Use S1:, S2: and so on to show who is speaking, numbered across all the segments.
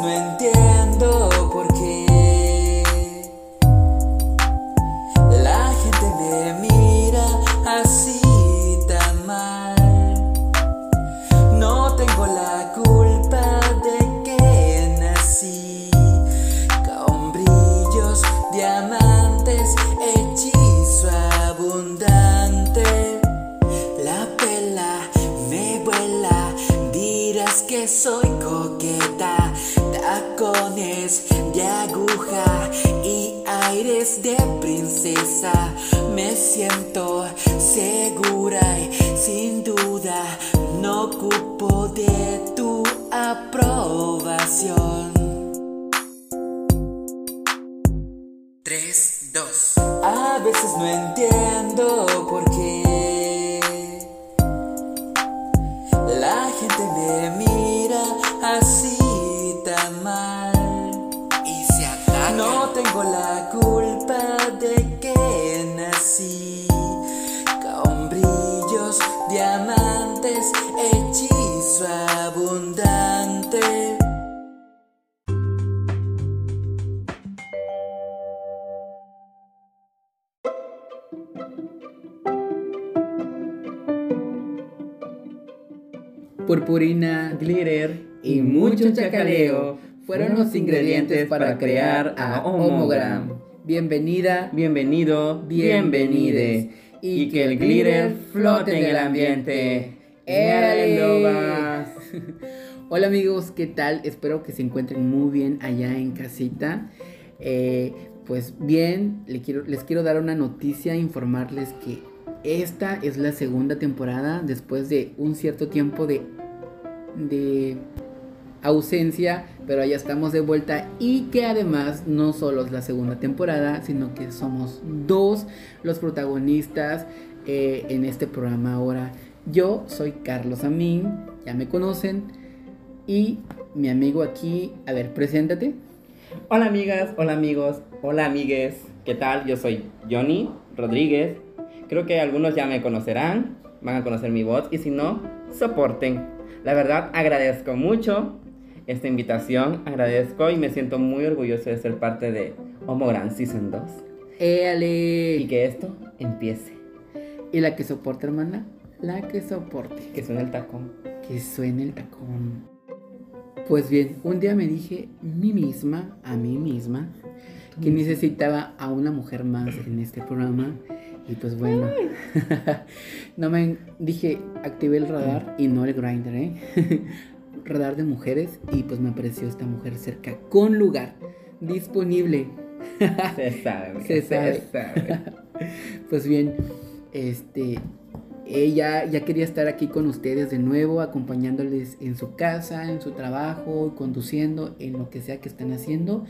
S1: no entiendo
S2: ingredientes para crear a Homogram. Bienvenida, bienvenido, bienvenide. Y que el glitter flote en el ambiente. ¡Éale, lobas! Hola amigos, ¿qué tal? Espero que se encuentren muy bien allá en casita. Eh, pues bien, les quiero, les quiero dar una noticia, informarles que esta es la segunda temporada después de un cierto tiempo de, de ausencia, pero ya estamos de vuelta y que además no solo es la segunda temporada, sino que somos dos los protagonistas eh, en este programa ahora. Yo soy Carlos Amín, ya me conocen, y mi amigo aquí, a ver, preséntate.
S3: Hola amigas, hola amigos, hola amigues, ¿qué tal? Yo soy Johnny Rodríguez. Creo que algunos ya me conocerán, van a conocer mi voz y si no, soporten. La verdad agradezco mucho esta invitación, agradezco y me siento muy orgulloso de ser parte de Homo Grand Season 2
S2: ¡Éale!
S3: y que esto empiece,
S2: ¿Y la que soporta, hermana? La que soporte.
S3: que suene el tacón.
S2: Que suene el tacón. Pues bien, un día me dije mí misma, a mí misma, que necesitaba a una mujer más en este programa. Y pues bueno, no me dije, activé el radar y no el grinder, ¿eh? radar de mujeres y pues me apareció esta mujer cerca, con lugar, disponible.
S3: Se sabe,
S2: Se sabe.
S3: sabe.
S2: Pues bien, este, ella ya quería estar aquí con ustedes de nuevo, acompañándoles en su casa, en su trabajo, conduciendo, en lo que sea que estén haciendo.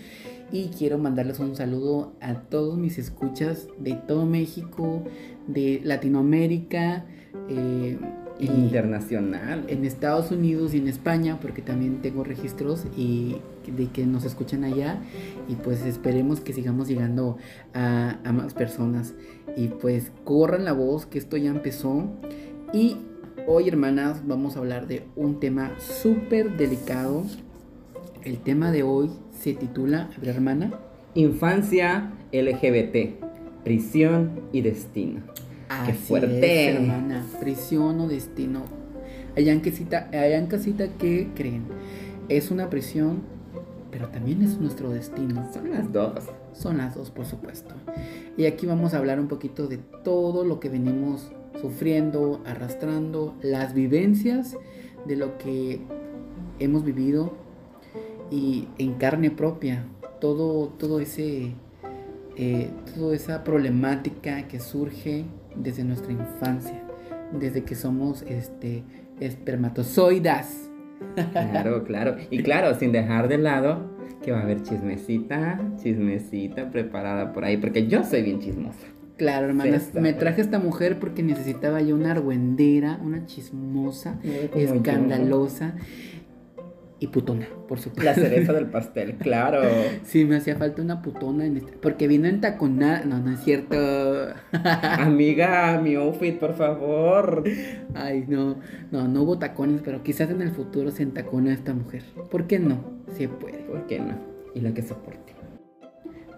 S2: Y quiero mandarles un saludo a todos mis escuchas de todo México, de Latinoamérica, eh, y
S3: Internacional.
S2: en Estados Unidos y en España, porque también tengo registros y de que nos escuchan allá. Y pues esperemos que sigamos llegando a, a más personas. Y pues corran la voz que esto ya empezó. Y hoy, hermanas, vamos a hablar de un tema súper delicado. El tema de hoy se titula, a ver, hermana.
S3: Infancia LGBT, prisión y destino.
S2: Así
S3: fuerte!
S2: es, hermana. Prisión o destino. Allá en, casita, allá en casita, ¿qué creen? Es una prisión, pero también es nuestro destino.
S3: Son las dos.
S2: Son las dos, por supuesto. Y aquí vamos a hablar un poquito de todo lo que venimos sufriendo, arrastrando, las vivencias de lo que hemos vivido y en carne propia, todo, todo ese, eh, toda esa problemática que surge desde nuestra infancia, desde que somos este, espermatozoidas.
S3: Claro, claro. Y claro, sin dejar de lado que va a haber chismecita, chismecita preparada por ahí, porque yo soy bien chismosa.
S2: Claro, hermanas, me traje a esta mujer porque necesitaba yo una argüendera, una chismosa,
S3: yo.
S2: Y putona, por supuesto.
S3: La cereza del pastel, claro.
S2: Sí, me hacía falta una putona en este, porque vino en taconada, no, no es cierto.
S3: Amiga, mi outfit, por favor.
S2: Ay, no, no, no hubo tacones, pero quizás en el futuro se entacona esta mujer. ¿Por qué no? Se puede.
S3: ¿Por qué no? Y la que soporte.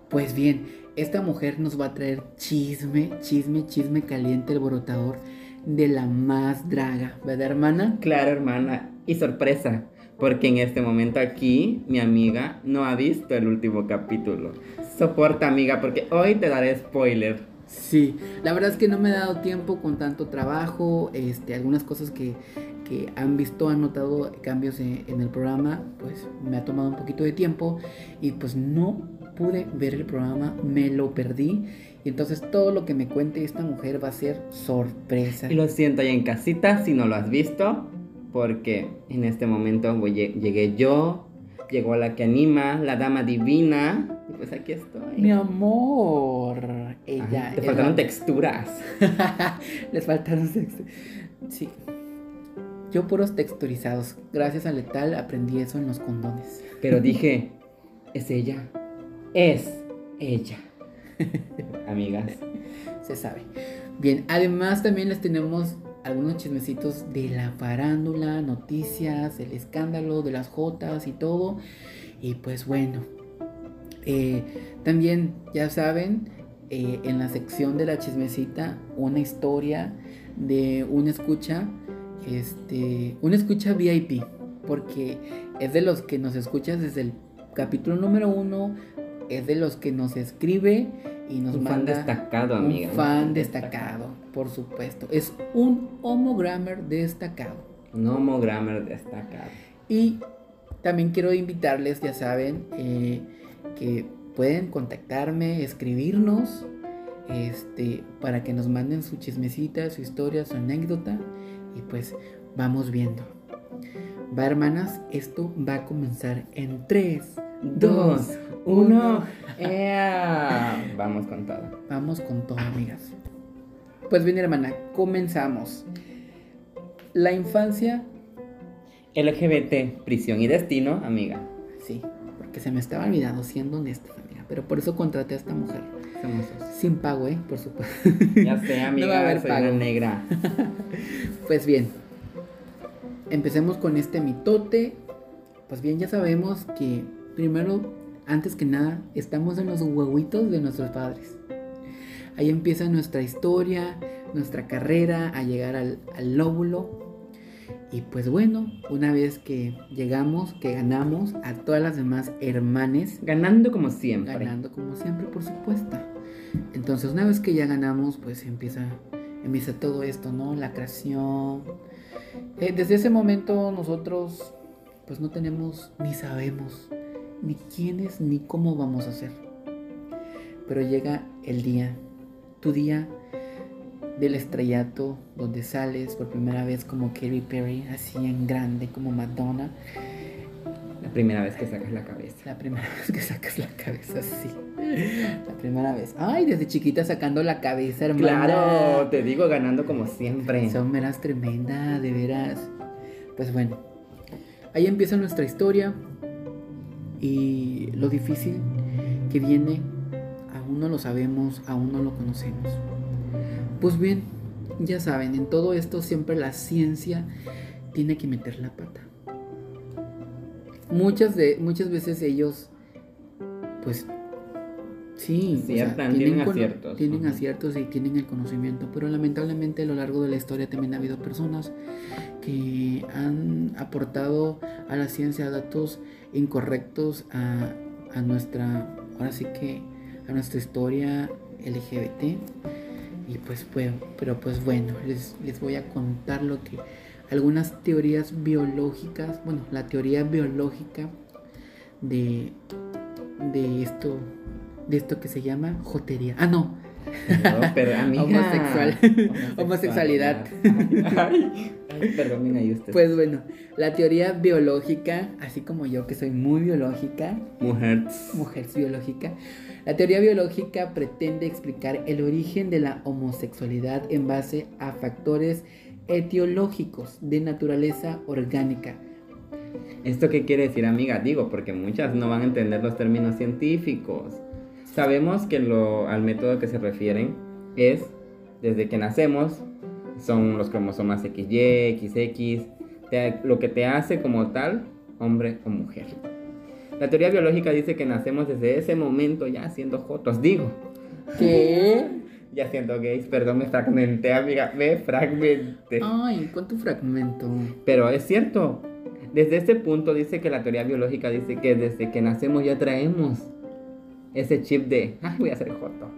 S2: Pues bien, esta mujer nos va a traer chisme, chisme, chisme caliente, alborotador de la más draga, ¿verdad, hermana?
S3: Claro, hermana. Y sorpresa, porque en este momento aquí mi amiga no ha visto el último capítulo. Soporta, amiga, porque hoy te daré spoiler.
S2: Sí, la verdad es que no me he dado tiempo con tanto trabajo, este, algunas cosas que, que han visto, han notado cambios en, en el programa, pues me ha tomado un poquito de tiempo y pues no pude ver el programa, me lo perdí. Y entonces todo lo que me cuente esta mujer va a ser sorpresa.
S3: Y lo siento ahí en casita si no lo has visto, porque en este momento voy- llegué yo, llegó la que anima, la dama divina, y pues aquí estoy.
S2: Mi amor, ella.
S3: Te faltaron
S2: la-
S3: texturas.
S2: Les faltaron sexo. Sí. Yo puros texturizados. Gracias a Letal aprendí eso en los condones.
S3: Pero dije, es ella, es ella. Amigas.
S2: Se sabe. Bien, además también les tenemos algunos chismecitos de la farándula, noticias, el escándalo de las jotas y todo. Y pues bueno. eh, también, ya saben, eh, en la sección de la chismecita, una historia de una escucha, este, una escucha VIP, porque es de los que nos escuchas desde el capítulo número uno, es de los que nos escribe y nos
S3: Un fan destacado, amiga.
S2: un fan destacado, por supuesto. Es un homogrammer destacado.
S3: Un homo grammar destacado.
S2: Y también quiero invitarles, ya saben, eh, que pueden contactarme, escribirnos, este, para que nos manden su chismecita, su historia, su anécdota. Y pues vamos viendo. Va, hermanas, esto va a comenzar en 3, 2, 1.
S3: ¡Ea! Vamos con todo.
S2: Vamos con todo, amigas. Pues bien, hermana, comenzamos. La infancia,
S3: LGBT, prisión y destino, amiga.
S2: sí, porque se me estaba olvidando, siendo honesta, amiga. Pero por eso contraté a esta mujer.
S3: Somos dos.
S2: Sin pago, ¿eh? Por supuesto.
S3: Ya sé, amiga,
S2: No va a haber
S3: soy
S2: pago.
S3: negra.
S2: Pues bien, empecemos con este mitote. Pues bien, ya sabemos que primero, antes que nada, estamos en los huevitos de nuestros padres. Ahí empieza nuestra historia, nuestra carrera a llegar al, al lóbulo. Y pues bueno, una vez que llegamos, que ganamos a todas las demás hermanes,
S3: Ganando como siempre.
S2: ganando como siempre, por supuesto. Entonces, una vez que ya ganamos, pues empieza, empieza todo esto, ¿no? La creación. Eh, desde ese momento nosotros, pues no tenemos ni sabemos ni quiénes ni cómo vamos a hacer. Pero llega el día, tu día del estrellato, donde sales por primera vez como Katy Perry, así en grande, como Madonna.
S3: La primera vez que sacas la cabeza.
S2: La primera vez que sacas la cabeza, sí. La primera vez. Ay, desde chiquita sacando la cabeza, hermana.
S3: Claro, te digo, ganando como siempre.
S2: Son veras tremenda, de veras. Pues bueno, ahí empieza nuestra historia. Y lo difícil que viene, aún no lo sabemos, aún no lo conocemos. Pues bien, ya saben, en todo esto siempre la ciencia tiene que meter la pata. Muchas, de, muchas veces ellos, pues, sí, o sea,
S3: tienen aciertos.
S2: tienen aciertos y tienen el conocimiento, pero lamentablemente a lo largo de la historia también ha habido personas que han aportado a la ciencia datos incorrectos a, a nuestra, ahora sí que a nuestra historia LGBT. Y pues, pues pero pues bueno, les, les voy a contar lo que algunas teorías biológicas, bueno, la teoría biológica de, de esto, de esto que se llama jotería. Ah, no,
S3: No, pero amiga.
S2: Homosexual. Homosexualidad.
S3: Ay, ay, ay, perdón, ahí usted.
S2: pues bueno, la teoría biológica, así como yo que soy muy biológica,
S3: Mujer.
S2: mujer biológica, la teoría biológica pretende explicar el origen de la homosexualidad en base a factores etiológicos de naturaleza orgánica,
S3: ¿Esto qué quiere decir, amiga? Digo, porque muchas no van a entender los términos científicos. Sabemos que lo, al método que se refieren es desde que nacemos, son los cromosomas XY, XX, te- lo que te hace como tal, hombre o mujer. La teoría biológica dice que nacemos desde ese momento ya siendo jotos, digo,
S2: ¿Qué?
S3: ya siendo gays, perdón, me fragmenté, amiga, me fragmenté.
S2: Ay, ¿cuánto fragmento?
S3: Pero es cierto, desde este punto dice que la teoría biológica dice que desde que nacemos ya traemos ese chip de, ay, voy a ser joto.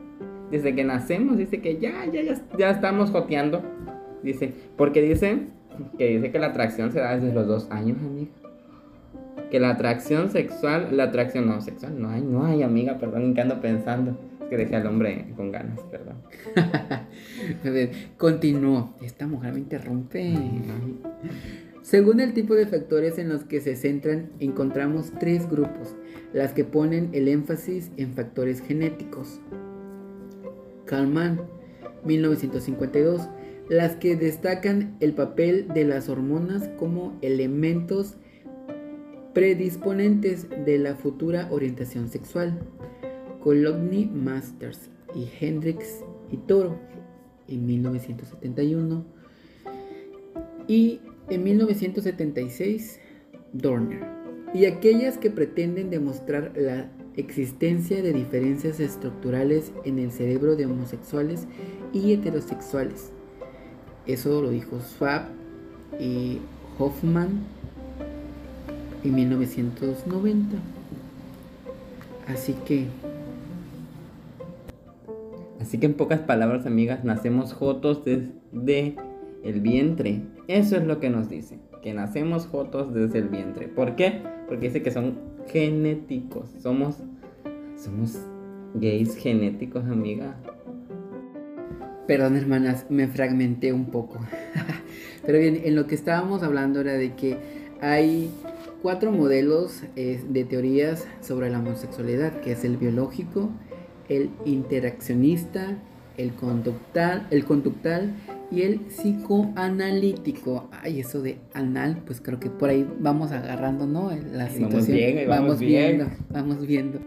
S3: Desde que nacemos dice que ya, ya, ya, ya estamos joteando. Dice, porque dice que dice que la atracción se da desde los dos años, amiga. Que la atracción sexual, la atracción no sexual, no hay, no hay, amiga, perdón, ¿en qué ando pensando? Es que dejé al hombre con ganas, perdón.
S2: Continúo. Esta mujer me interrumpe. Según el tipo de factores en los que se centran, encontramos tres grupos, las que ponen el énfasis en factores genéticos. Kalman, 1952, las que destacan el papel de las hormonas como elementos predisponentes de la futura orientación sexual. Cologny Masters y Hendrix y Toro en 1971 y en 1976 Dorner y aquellas que pretenden demostrar la existencia de diferencias estructurales en el cerebro de homosexuales y heterosexuales. Eso lo dijo Schwab y Hoffman en 1990. Así que
S3: Así que en pocas palabras, amigas, nacemos jotos desde el vientre. Eso es lo que nos dice, que nacemos jotos desde el vientre. ¿Por qué? Porque dice que son genéticos. Somos somos gays genéticos, amiga.
S2: Perdón, hermanas, me fragmenté un poco. Pero bien, en lo que estábamos hablando era de que hay cuatro modelos eh, de teorías sobre la homosexualidad, que es el biológico, el interaccionista, el conductal, el conductal y el psicoanalítico. Ay, eso de anal, pues creo que por ahí vamos agarrando, ¿no? La
S3: Vamos
S2: situación.
S3: bien, vamos bien.
S2: viendo, vamos viendo.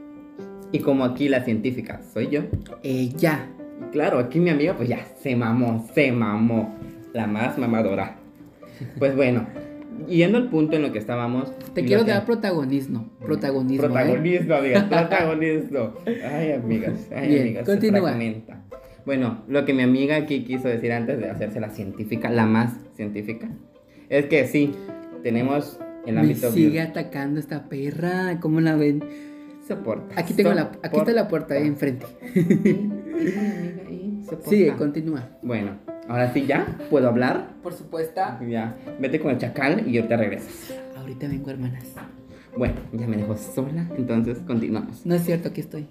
S3: Y como aquí la científica soy yo.
S2: Eh, ya.
S3: y Claro, aquí mi amiga pues ya se mamó, se mamó. La más mamadora. Pues bueno, yendo al punto en lo que estábamos.
S2: Te quiero
S3: lo que-
S2: dar protagonismo. Protagonismo. ¿eh?
S3: Protagonismo, amigas, protagonismo. Ay, amigas, ay,
S2: Bien,
S3: amigas. se
S2: continúa.
S3: fragmenta. Bueno, lo que mi amiga aquí quiso decir antes de hacerse la científica, la más científica, es que sí, tenemos el
S2: Me
S3: ámbito
S2: sigue
S3: bio-
S2: atacando esta perra. ¿Cómo la ven?
S3: Soporta.
S2: Aquí tengo la, aquí está la puerta ahí enfrente. Sigue,
S3: Sigue,
S2: continúa.
S3: Bueno, ahora sí ya, ¿puedo hablar?
S2: Por supuesto.
S3: Ya, vete con el chacal y ahorita regresas.
S2: Ahorita vengo, hermanas.
S3: Bueno, ya me dejó sola, entonces continuamos.
S2: No es cierto, aquí estoy.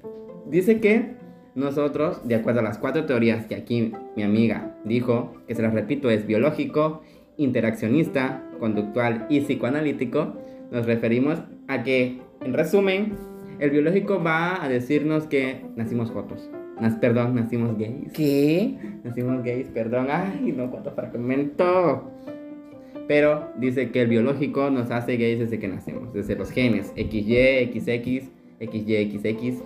S3: Dice que nosotros, de acuerdo a las cuatro teorías que aquí mi amiga dijo, que se las repito, es biológico, interaccionista, conductual y psicoanalítico, nos referimos a que, en resumen, el biológico va a decirnos que nacimos jotos. Nas- perdón, nacimos gays.
S2: ¿Qué?
S3: Nacimos gays, perdón. Ay, no, cuánto fragmento. Pero dice que el biológico nos hace gays desde que nacemos, desde los genes XY, XX, XY, XX.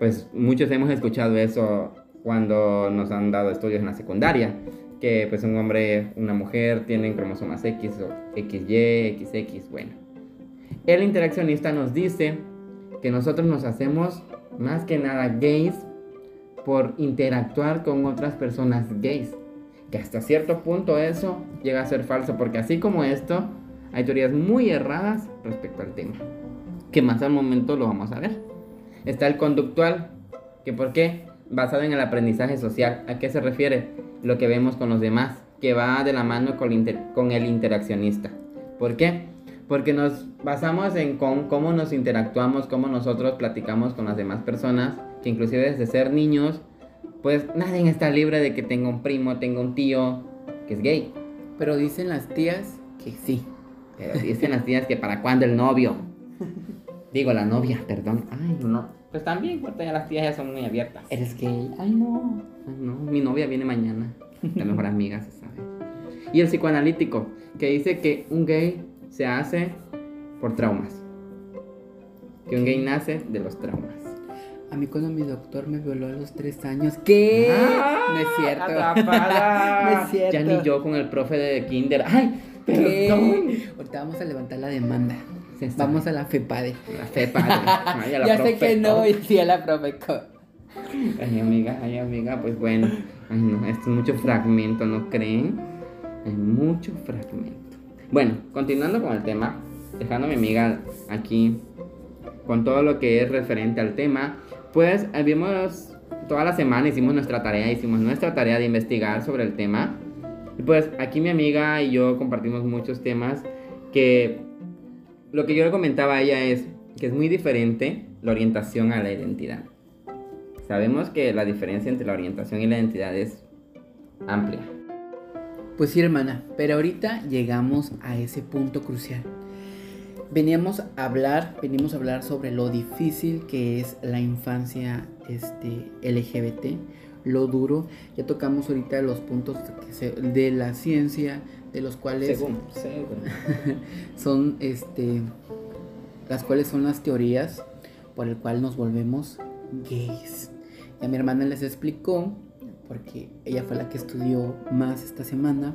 S3: Pues muchos hemos escuchado eso cuando nos han dado estudios en la secundaria, que pues un hombre, una mujer tienen cromosomas X o XY, XX, bueno. El interaccionista nos dice que nosotros nos hacemos más que nada gays por interactuar con otras personas gays. Que hasta cierto punto eso llega a ser falso, porque así como esto, hay teorías muy erradas respecto al tema. Que más al momento lo vamos a ver. Está el conductual, que por qué? Basado en el aprendizaje social. ¿A qué se refiere? Lo que vemos con los demás, que va de la mano con el, inter- con el interaccionista. ¿Por qué? Porque nos basamos en con cómo nos interactuamos, cómo nosotros platicamos con las demás personas, que inclusive desde ser niños, pues nadie está libre de que tenga un primo, tenga un tío que es gay.
S2: Pero dicen las tías que sí.
S3: Pero dicen las tías que para cuándo el novio. Digo, la novia, perdón. Ay, no. Pues también, porque ya las tías ya son muy abiertas.
S2: ¿Eres gay? Ay, no.
S3: Ay, no, mi novia viene mañana. La mejor amiga, se sabe. Y el psicoanalítico, que dice que un gay se hace por traumas. Que un gay nace de los traumas.
S2: A mí cuando mi doctor me violó a los tres años. ¿Qué?
S3: Ah,
S2: no es cierto. No es cierto.
S3: Ya ni yo con el profe de kinder. Ay,
S2: ¿Qué?
S3: perdón.
S2: Ahorita vamos a levantar la demanda.
S3: Sabe.
S2: Vamos a la FEPADE.
S3: La fe, padre. Ay, a la
S2: ya sé que no, y sí a la profe. co-
S3: Ay, amiga, ay, amiga, pues bueno. Ay, no, esto es mucho fragmento, ¿no creen? Hay mucho fragmento. Bueno, continuando con el tema, dejando a mi amiga aquí con todo lo que es referente al tema, pues habíamos, toda la semana hicimos nuestra tarea, hicimos nuestra tarea de investigar sobre el tema. Y pues aquí mi amiga y yo compartimos muchos temas que lo que yo le comentaba a ella es que es muy diferente la orientación a la identidad. Sabemos que la diferencia entre la orientación y la identidad es amplia.
S2: Pues sí, hermana, pero ahorita llegamos a ese punto crucial. Veníamos a hablar, venimos a hablar sobre lo difícil que es la infancia este, LGBT, lo duro. Ya tocamos ahorita los puntos de la ciencia, de los cuales
S3: Según, según.
S2: son este las cuales son las teorías por el cual nos volvemos gays. Ya mi hermana les explicó porque ella fue la que estudió más esta semana.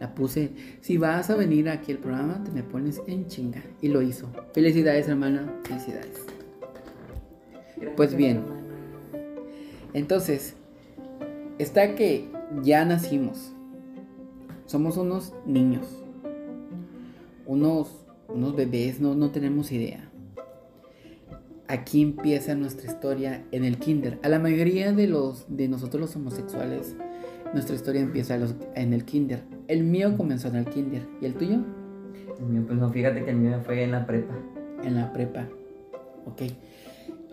S2: La puse, si vas a venir aquí al programa, te me pones en chinga. Y lo hizo. Felicidades, hermana. Felicidades. Pues bien. Entonces, está que ya nacimos. Somos unos niños. Unos, unos bebés, no, no tenemos idea. Aquí empieza nuestra historia en el kinder. A la mayoría de los de nosotros los homosexuales, nuestra historia empieza los- en el kinder. El mío comenzó en el kinder. ¿Y el tuyo?
S1: El mío, pues no, fíjate que el mío fue en la prepa.
S2: En la prepa. Ok.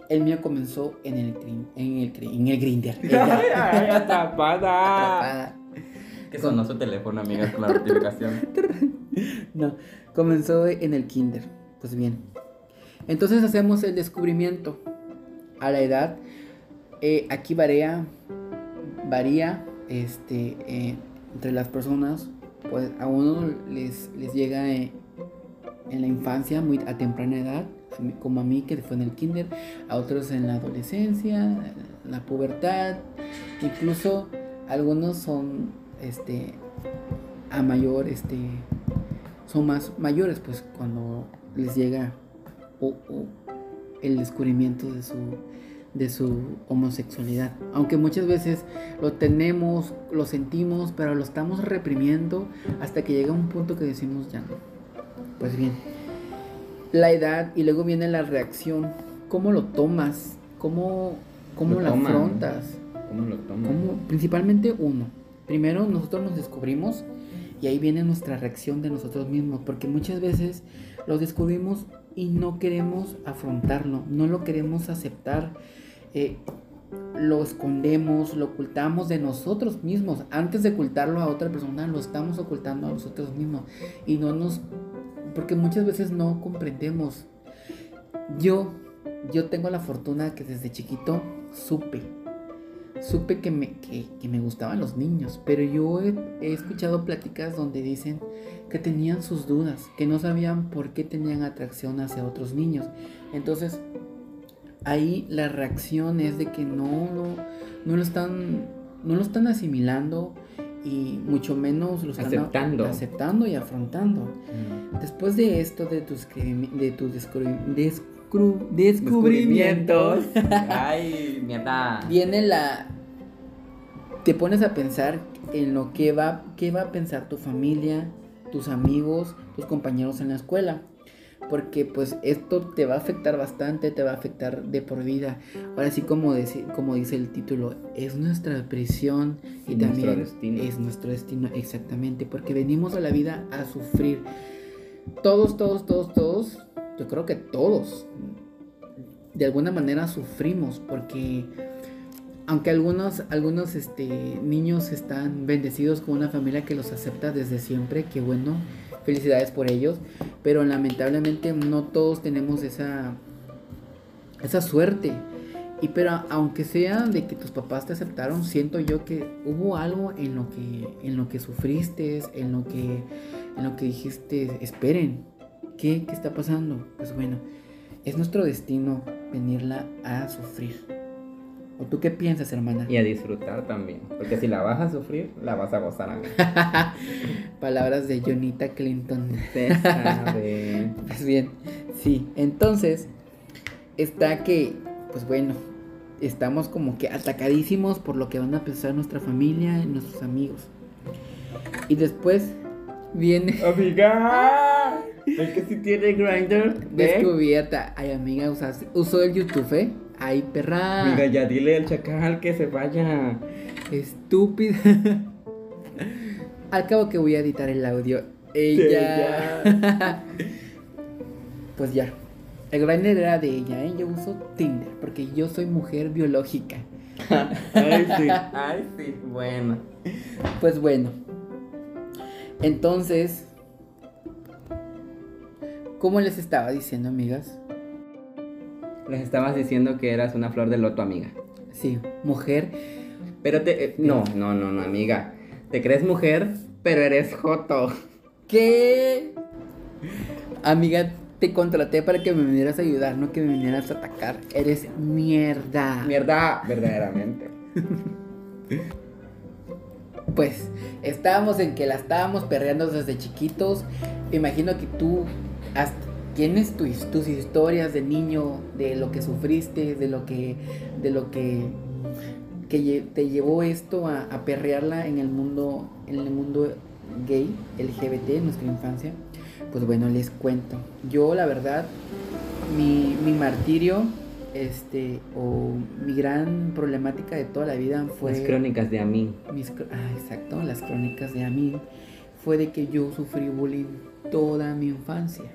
S2: El mío comenzó en el en el, en el grinder.
S3: Ay, atrapada.
S2: Atrapada.
S1: Que sonó su teléfono, amigas, con la notificación.
S2: No, comenzó en el kinder. Pues bien. Entonces hacemos el descubrimiento. A la edad, eh, aquí varía, varía este, eh, entre las personas. Pues a uno les, les llega eh, en la infancia, muy a temprana edad, como a mí que fue en el kinder, a otros en la adolescencia, en la pubertad, incluso algunos son este a mayor este son más mayores pues cuando les llega o- o el descubrimiento de su de su homosexualidad. Aunque muchas veces lo tenemos lo sentimos pero lo estamos reprimiendo hasta que llega un punto que decimos ya no pues bien la edad y luego viene la reacción. Cómo lo tomas cómo cómo
S3: Lo
S2: la
S3: toman.
S2: afrontas
S3: ¿Cómo lo
S2: como principalmente uno. Primero nosotros nos descubrimos y ahí viene nuestra reacción de nosotros mismos, porque muchas veces lo descubrimos y no queremos afrontarlo, no lo queremos aceptar, eh, lo escondemos, lo ocultamos de nosotros mismos. Antes de ocultarlo a otra persona, lo estamos ocultando a nosotros mismos y no nos, porque muchas veces no comprendemos. Yo, yo tengo la fortuna que desde chiquito supe supe que me, que, que me gustaban los niños, pero yo he, he escuchado pláticas donde dicen que tenían sus dudas, que no sabían por qué tenían atracción hacia otros niños. Entonces, ahí la reacción es de que no lo, no lo están, no lo están asimilando y mucho menos lo están
S3: Aceptando.
S2: aceptando y afrontando.
S3: Mm.
S2: Después de esto, de tus, de tus descubri- descru- descubrimientos,
S1: Ay, mierda.
S2: viene la te pones a pensar en lo que va qué va a pensar tu familia tus amigos tus compañeros en la escuela porque pues esto te va a afectar bastante te va a afectar de por vida ahora sí como dice, como dice el título es nuestra prisión y también
S3: destino.
S2: es nuestro destino exactamente porque venimos a la vida a sufrir todos todos todos todos yo creo que todos de alguna manera sufrimos porque aunque algunos algunos este niños están bendecidos con una familia que los acepta desde siempre, que bueno, felicidades por ellos, pero lamentablemente no todos tenemos esa esa suerte. Y pero aunque sea de que tus papás te aceptaron, siento yo que hubo algo en lo que en lo que sufriste, en lo que en lo que dijiste, esperen, ¿Qué? ¿Qué está pasando? Pues bueno, es nuestro destino venirla a sufrir. ¿O tú qué piensas, hermana?
S3: Y a disfrutar también. Porque si la vas a sufrir, la vas a gozar a.
S2: Palabras de Jonita Clinton. Pues bien, sí. Entonces, está que, pues bueno, estamos como que atacadísimos por lo que van a pensar nuestra familia y nuestros amigos. Y después viene
S3: Amiga. Es que si tiene grinder.
S2: descubierta. Ay, amiga, usas- usó el YouTube, ¿eh? Ay, perra.
S3: Amiga, ya dile al chacal que se vaya.
S2: Estúpida. Al cabo que voy a editar el audio. Ella. pues ya. El grinder era de ella, ¿eh? Yo uso Tinder porque yo soy mujer biológica.
S3: Ay, sí. Ay, sí. Bueno.
S2: Pues bueno. Entonces. ¿Cómo les estaba diciendo, amigas?
S3: Les estabas diciendo que eras una flor de loto, amiga.
S2: Sí, mujer.
S3: Pero te. eh, no, no, no, no, amiga. Te crees mujer, pero eres joto.
S2: ¿Qué? Amiga, te contraté para que me vinieras a ayudar, no que me vinieras a atacar. Eres mierda.
S3: Mierda, verdaderamente.
S2: Pues estábamos en que la estábamos perreando desde chiquitos. Imagino que tú has- tienes tus, tus historias de niño, de lo que sufriste, de lo que, de lo que, que te llevó esto a, a perrearla en el mundo, en el mundo gay, LGBT, en nuestra infancia. Pues bueno, les cuento. Yo la verdad, mi, mi martirio, este, o mi gran problemática de toda la vida fue
S3: Las crónicas de a mí.
S2: mis ah, exacto, las crónicas de Amin, fue de que yo sufrí bullying toda mi infancia.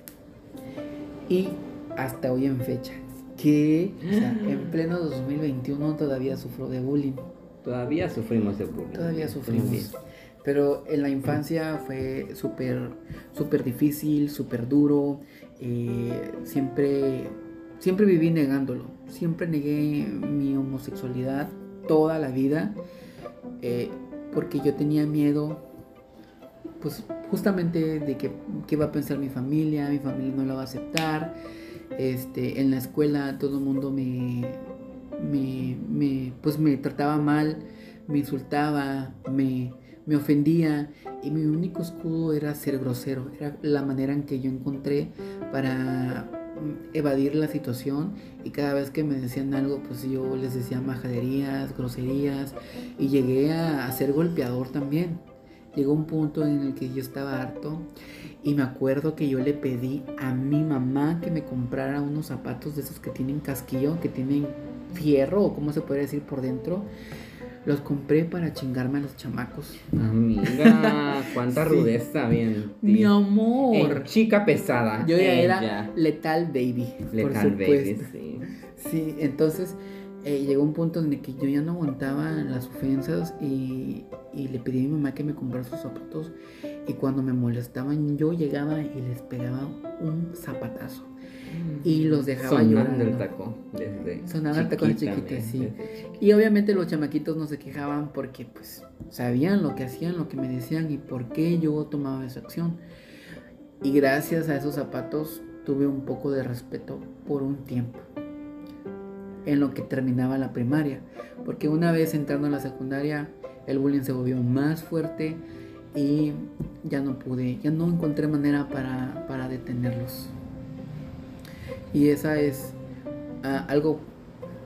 S2: Y hasta hoy en fecha. Que, o sea, en pleno 2021 todavía sufro de bullying.
S3: Todavía sufrimos de bullying.
S2: Todavía sufrimos. Pero en la infancia fue súper, súper difícil, súper duro. eh, siempre, siempre viví negándolo. Siempre negué mi homosexualidad toda la vida. eh, porque yo tenía miedo, pues justamente de que qué va a pensar mi familia, mi familia no la va a aceptar. Este, en la escuela todo el mundo me, me, me, pues me trataba mal, me insultaba, me, me ofendía y mi único escudo era ser grosero, era la manera en que yo encontré para mm, evadir la situación y cada vez que me decían algo pues yo les decía majaderías, groserías y llegué a, a ser golpeador también. Llegó un punto en el que yo estaba harto y me acuerdo que yo le pedí a mi mamá que me comprara unos zapatos de esos que tienen casquillo, que tienen fierro o como se puede decir por dentro. Los compré para chingarme a los chamacos.
S3: Amiga, cuánta
S2: Sí.
S3: rudeza, bien.
S2: Mi
S3: En
S2: amor.
S3: chica pesada.
S2: Yo ya era letal baby. por
S3: Letal baby, sí.
S2: Sí, entonces eh, llegó un punto en el que yo ya no aguantaba las ofensas y, y le pedí a mi mamá que me comprara sus zapatos y cuando me molestaban yo llegaba y les pegaba un zapatazo y los dejaba
S3: Sonando el taco. Desde
S2: Sonaba el taco de chiquita, sí. Y obviamente los chamaquitos no se quejaban porque pues sabían lo que hacían, lo que me decían y por qué yo tomaba esa acción. Y gracias a esos zapatos tuve un poco de respeto por un tiempo. En lo que terminaba la primaria. Porque una vez entrando a la secundaria, el bullying se volvió más fuerte y ya no pude, ya no encontré manera para, para detenerlos. Y esa es ah, algo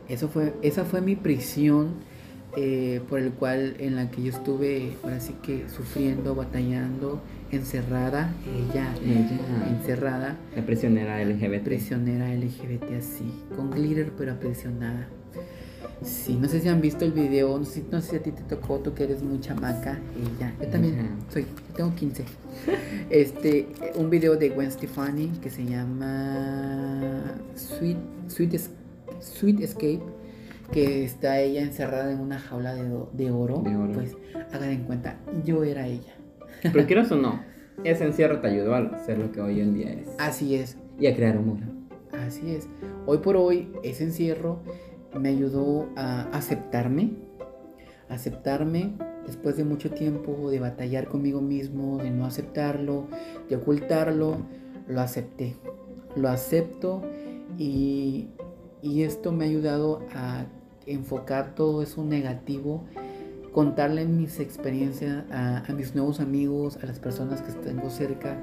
S2: eso fue, esa fue mi prisión eh, por el cual en la que yo estuve ahora sí que sufriendo, batallando, encerrada, ella
S3: Ella.
S2: encerrada,
S3: La prisionera LGBT.
S2: prisionera LGBT así, con glitter pero aprisionada. Sí, no sé si han visto el video, no sé, no sé si a ti te tocó, tú que eres muy chamaca, ella, yo también
S3: Ella.
S2: soy, yo tengo 15. Este, un video de Gwen Stefani que se llama Sweet, Sweet, Sweet Escape, que está ella encerrada en una jaula de oro.
S3: De oro.
S2: Pues hagan en cuenta, yo era ella.
S3: Pero quieras o no, ese encierro te ayudó a ser lo que hoy en día eres.
S2: Así es,
S3: Y a crear humor.
S2: Así es. Hoy por hoy ese encierro me ayudó a aceptarme, aceptarme después de mucho tiempo de batallar conmigo mismo, de no aceptarlo, de ocultarlo. lo acepté. Lo acepto y, y esto me ha ayudado a enfocar todo eso negativo, contarle mis experiencias a, a mis nuevos amigos, a las personas que tengo cerca.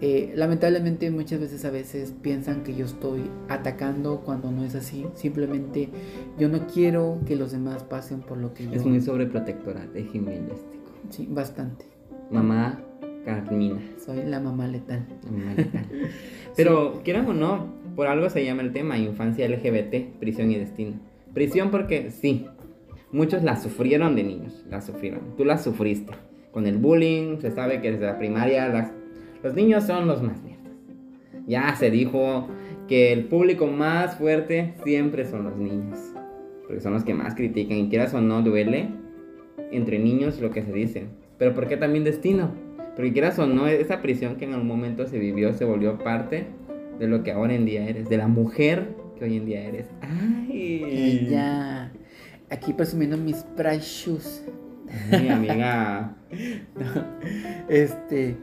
S2: Eh, lamentablemente muchas veces a veces piensan que yo estoy atacando cuando no es así. Simplemente yo no quiero que los demás pasen por lo que yo...
S3: Es muy sobreprotectora, déjeme investigo.
S2: Sí, bastante.
S3: Mamá Carmina.
S2: Soy la mamá letal.
S3: La mamá letal. Pero, quieran o no, por algo se llama el tema infancia LGBT, prisión y destino. Prisión porque sí, muchos la sufrieron de niños, la sufrieron. Tú la sufriste. Con el bullying, se sabe que desde la primaria las- los niños son los más mierdas. Ya se dijo que el público más fuerte siempre son los niños. Porque son los que más critican y quieras o no duele entre niños lo que se dice. Pero ¿por qué también destino? Porque quieras o no, esa prisión que en algún momento se vivió se volvió parte de lo que ahora en día eres, de la mujer que hoy en día eres. Ay,
S2: Ella. Aquí presumiendo mis price shoes.
S3: Mi amiga.
S2: Este.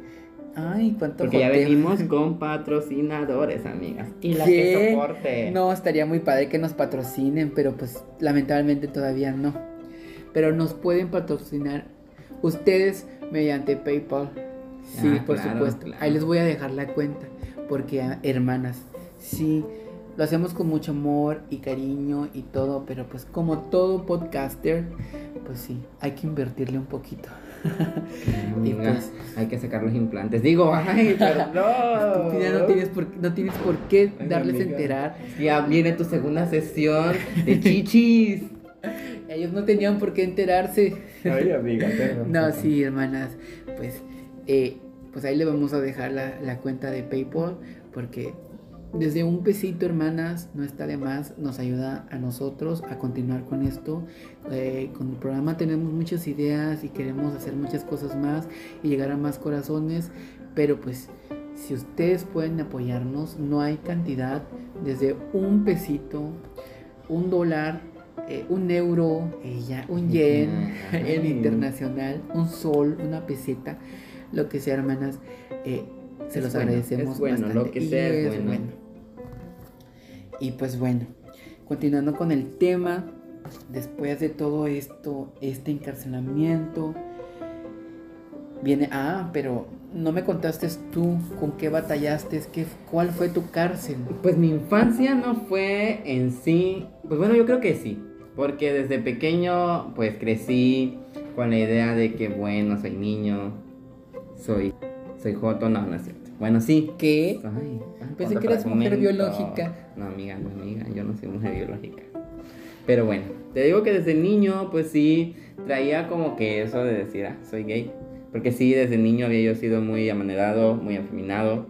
S2: Ay, cuánto
S3: Porque ya venimos con patrocinadores, amigas. Y la
S2: ¿Qué?
S3: que soporte.
S2: No, estaría muy padre que nos patrocinen, pero pues lamentablemente todavía no. Pero nos pueden patrocinar ustedes mediante PayPal. Sí,
S3: Ah,
S2: por
S3: claro,
S2: supuesto.
S3: claro.
S2: Ahí les voy a dejar la cuenta. Porque, ah, hermanas, sí, lo hacemos con mucho amor y cariño y todo, pero pues como todo podcaster, pues sí, hay que invertirle un poquito. Y pues-
S3: hay que sacar los implantes. Digo, ay, perdón.
S2: Estúpida, no tienes por, no tienes por qué
S3: Ay,
S2: darles a enterar.
S3: Ya viene tu segunda sesión de chichis.
S2: Ellos no tenían por qué enterarse.
S3: Ay, amiga, perdón.
S2: No, sí, hermanas, pues, eh, pues ahí le vamos a dejar la, la cuenta de PayPal porque desde un pesito, hermanas, no está de más, nos ayuda a nosotros a continuar con esto. Eh, con el programa tenemos muchas ideas y queremos hacer muchas cosas más y llegar a más corazones, pero pues si ustedes pueden apoyarnos, no hay cantidad, desde un pesito, un dólar, eh, un euro, eh, ya, un yen, en internacional, un sol, una peseta, lo que sea, hermanas, eh, se
S3: Es
S2: los
S3: bueno,
S2: agradecemos
S3: es bueno,
S2: bastante.
S3: lo que sea es bueno.
S2: Y pues bueno, continuando con el tema, después de todo esto, este encarcelamiento, viene, ah, pero no me contaste tú con qué batallaste, qué, cuál fue tu cárcel.
S3: Pues mi infancia no fue en sí, pues bueno, yo creo que sí, porque desde pequeño pues crecí con la idea de que bueno, soy niño, soy soy joto, no, no es. Bueno, sí.
S2: ¿Qué?
S3: Ay,
S2: Pensé que eras mujer biológica.
S3: No, amiga, no, amiga, yo no soy mujer biológica. Pero bueno, te digo que desde niño, pues sí, traía como que eso de decir, ah, soy gay. Porque sí, desde niño había yo sido muy amanerado, muy afeminado.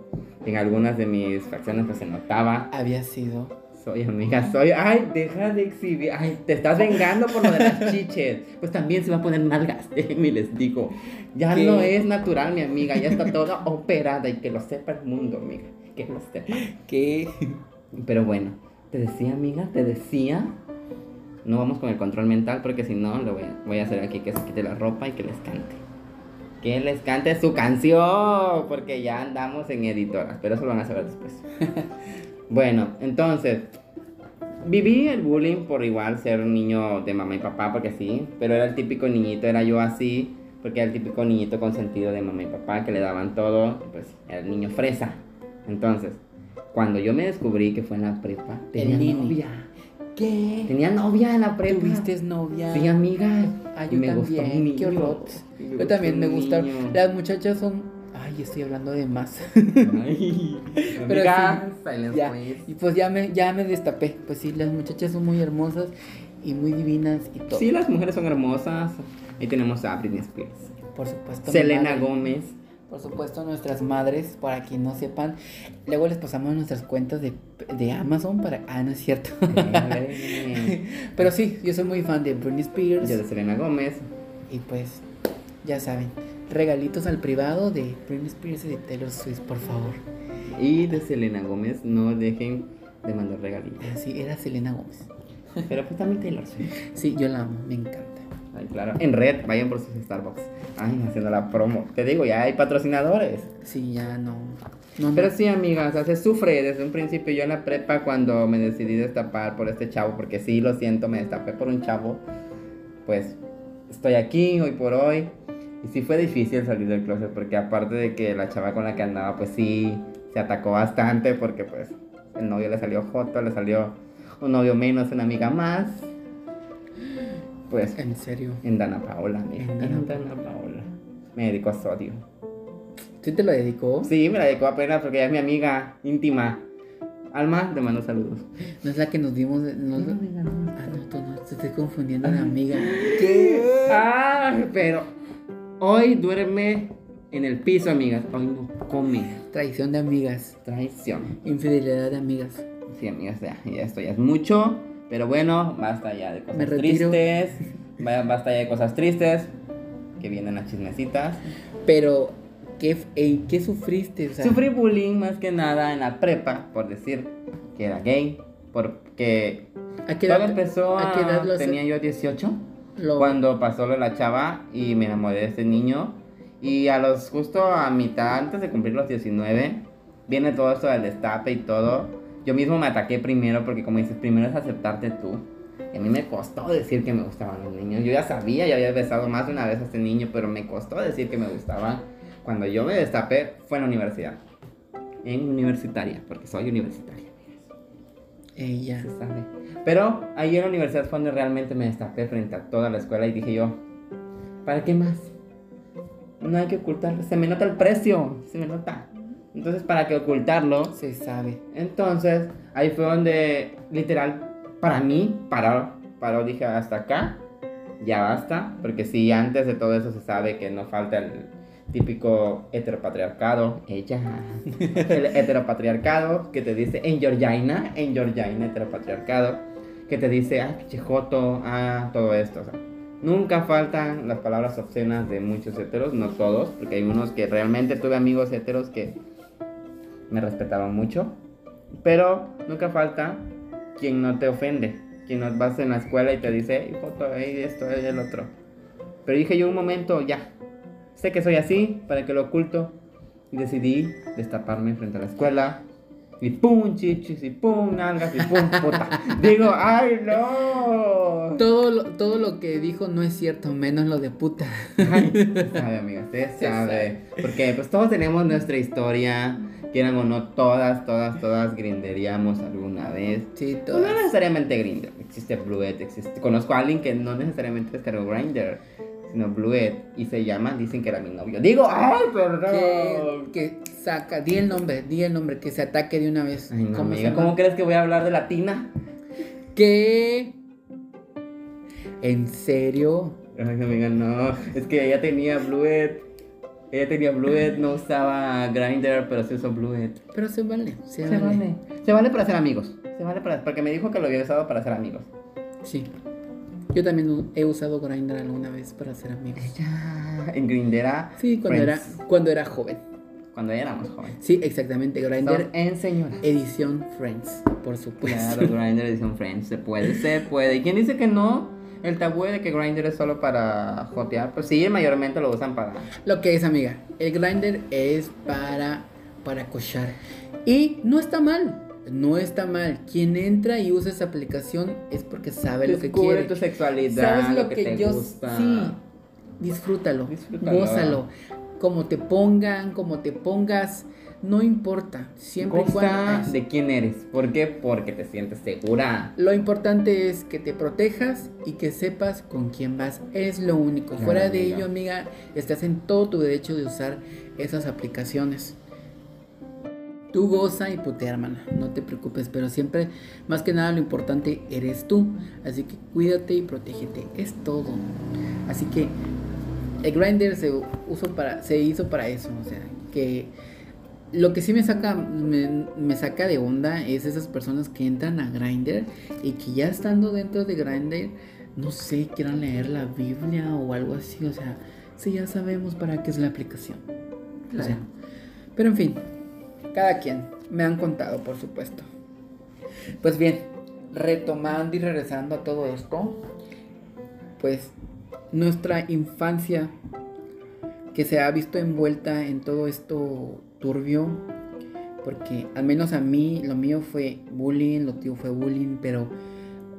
S3: En algunas de mis facciones pues se notaba.
S2: Había sido.
S3: Soy amiga, soy. Ay, deja de exhibir. Ay, te estás vengando por lo de las chiches. Pues también se va a poner nalgas. Déjenme les digo. Ya
S2: ¿Qué?
S3: no es natural, mi amiga. Ya está toda operada. Y que lo sepa el mundo, amiga. Que lo sepa.
S2: ¿Qué?
S3: Pero bueno, te decía, amiga, te decía. No vamos con el control mental porque si no, lo voy a, voy a hacer aquí que se quite la ropa y que les cante. Que les cante su canción. Porque ya andamos en editoras. Pero eso lo van a saber después. bueno, entonces. Viví el bullying por igual ser un niño de mamá y papá, porque sí, pero era el típico niñito, era yo así, porque era el típico niñito consentido de mamá y papá que le daban todo, pues era el niño fresa. Entonces, cuando yo me descubrí que fue en la prepa, tenía novia.
S2: ¿Qué?
S3: Tenía novia en la prepa.
S2: ¿Tuviste novia?
S3: Sí, amiga.
S2: Ah,
S3: Y
S2: yo
S3: me gustó un niño.
S2: Qué horror.
S3: Me
S2: Yo también
S3: un
S2: me gustaron. Las muchachas son. Ay, estoy hablando de más.
S3: Ay,
S2: Pero
S3: amiga,
S2: sí, ya. Y pues ya me, ya me destapé. Pues sí, las muchachas son muy hermosas y muy divinas y todo.
S3: Sí, las mujeres son hermosas. Ahí tenemos a Britney Spears.
S2: Por supuesto.
S3: Selena
S2: madre.
S3: Gómez.
S2: Por supuesto, nuestras madres, para quien no sepan. Luego les pasamos nuestras cuentas de, de Amazon para. Ah, no es cierto.
S3: Eh,
S2: Pero sí, yo soy muy fan de Britney Spears.
S3: Yo de Selena Gómez.
S2: Y pues, ya saben. Regalitos al privado de Britney Spears y de Taylor Swift, por favor.
S3: Y de Selena Gómez, no dejen de mandar regalitos.
S2: Así era Selena Gómez.
S3: Pero pues también Taylor Swift.
S2: Sí, yo la amo, me encanta.
S3: Ay, claro. En red, vayan por sus Starbucks. Ay, haciendo la promo. Te digo, ya hay patrocinadores.
S2: Sí, ya no. no, no.
S3: Pero sí, amigas, o sea, se sufre desde un principio. Yo en la prepa, cuando me decidí destapar por este chavo, porque sí, lo siento, me destapé por un chavo, pues estoy aquí hoy por hoy. Y sí fue difícil salir del closet, porque aparte de que la chava con la que andaba, pues sí, se atacó bastante, porque pues el novio le salió joto, le salió un novio menos, una amiga más. Pues
S2: En serio.
S3: en Dana Paola, amiga.
S2: En
S3: En
S2: Dana
S3: Paola. Me dedicó a sodio.
S2: ¿Sí te lo dedicó?
S3: Sí, me la dedicó apenas porque ella es mi amiga íntima. Alma, te mando saludos.
S2: ¿No es la que nos dimos? no-
S3: No, amiga, no.
S2: Ah, no, tú no, te estoy confundiendo de amiga.
S3: Ah, pero hoy duerme en el piso, amigas. Hoy no come.
S2: Traición de amigas.
S3: Traición.
S2: Infidelidad de amigas.
S3: Sí, amigas, ya, ya esto ya es mucho. Pero bueno, basta ya de cosas
S2: Me retiro.
S3: tristes. Basta ya de cosas tristes. Que vienen las chismecitas.
S2: Pero, ¿qué, en qué sufriste? O sea,
S3: Sufrí bullying más que nada en la prepa por decir que era gay. Porque
S2: ¿A qué
S3: todo
S2: edad,
S3: empezó
S2: a
S3: a...
S2: qué edad lo
S3: tenía yo 18.
S2: Lo-
S3: Cuando pasó lo de la chava y me enamoré de este niño. Y a los justo a mitad, antes de cumplir los 19, viene todo esto del destape y todo. Yo mismo me ataqué primero porque como dices, primero es aceptarte tú. Y a mí me costó decir que me gustaban los niños. Yo ya sabía, ya había besado más de una vez a este niño, pero me costó decir que me gustaban. Cuando yo me destapé fue en la universidad. En universitaria, porque soy universitaria.
S2: Ella.
S3: Se sabe. Pero ahí en la universidad fue donde realmente me destapé frente a toda la escuela y dije yo, ¿para qué más? No hay que ocultarlo, se me nota el precio, se me nota. Entonces, ¿para qué ocultarlo?
S2: Se sabe.
S3: Entonces, ahí fue donde, literal, para mí, paró, paró, dije, hasta acá, ya basta, porque si antes de todo eso se sabe que no falta el típico heteropatriarcado, ella, el heteropatriarcado que te dice en Georgina, en Georgina, heteropatriarcado, que te dice, ah, pinche joto, ah, todo esto, nunca faltan las palabras obscenas de muchos heteros, no todos, porque hay unos que realmente tuve amigos heteros que me respetaban mucho, pero nunca falta quien no te ofende, quien no vas en la escuela y te dice, "Ey, joto, ey, esto, ey, el otro. Pero dije yo un momento, ya, sé que soy así, para que lo oculto, y decidí destaparme frente a la escuela. Y pum, chichis, y pum, nalgas, y pum, puta. Digo, ¡ay, no!
S2: Todo lo, todo lo que dijo no es cierto, menos lo de puta.
S3: Ay, sabe, amiga, Se sabe. Porque pues todos tenemos nuestra historia, quieran o no, todas, todas, todas grinderíamos alguna vez.
S2: Sí,
S3: Pues no
S2: todas.
S3: necesariamente Grindr, existe Bluet, existe. Conozco a alguien que no necesariamente descargó Grindr, sino Bluet y se llama, dicen que era mi novio. Digo, ay, perdón.
S2: que saca, di el nombre, di el nombre, que se ataque de una vez.
S3: Ay, no,
S2: ¿Cómo
S3: amiga? ¿cómo crees que voy a hablar de latina?
S2: Que. ¿En serio?
S3: Ay, amiga, no, es que ella tenía Bluet. Ella tenía Bluet, no usaba Grindr, pero sí usó Bluet.
S2: Pero se vale, se,
S3: Se
S2: vale.
S3: vale. Se vale para ser amigos. Se vale para. Porque me dijo que lo había usado para ser amigos.
S2: Sí. Yo también he usado Grindr alguna vez para ser amigos.
S3: Ya. En Grindera.
S2: Sí, cuando era, cuando era joven.
S3: Cuando éramos jóvenes.
S2: Sí, exactamente. Grindr
S3: en señora.
S2: edición Friends, por supuesto.
S3: Claro, Grindr edición Friends. Se puede, se puede. ¿Y quién dice que no? El tabú de que Grindr es solo para jotear. Pues sí, mayormente lo usan para.
S2: Lo que es, amiga, el Grindr es para para cochar. Y no está mal. No está mal. Quien entra y usa esa aplicación es porque sabe lo que
S3: Descubre
S2: quiere.
S3: tu sexualidad.
S2: ¿Sabes lo, que,
S3: te
S2: yo
S3: gusta.
S2: sí? Disfrútalo,
S3: Disfrútalo.
S2: gózalo. Como te pongan, como te pongas, no importa. Siempre y cuando
S3: de quién eres. ¿Por qué? Porque te sientes segura.
S2: lo importante es que te protejas y que sepas con quién vas. Es lo único.
S3: Claro,
S2: Fuera de ello, amiga, estás en todo tu derecho de usar esas aplicaciones. Tú goza y putea, hermana. No te preocupes, pero siempre, más que nada, lo importante eres tú. Así que cuídate y protégete. Es todo. Así que el grinder se, para, se hizo para eso. O sea, que lo que sí me saca, me, me saca de onda es esas personas que entran a Grindr y que ya estando dentro de Grindr, no sé, quieran leer la Biblia o algo así. O sea, sí, ya sabemos para qué es la aplicación. O sea, pero en fin, cada quien. Me han contado, por supuesto. Pues bien, retomando y regresando a todo esto, pues nuestra infancia que se ha visto envuelta en todo esto turbio, porque al menos a mí lo mío fue bullying, lo tío fue bullying, pero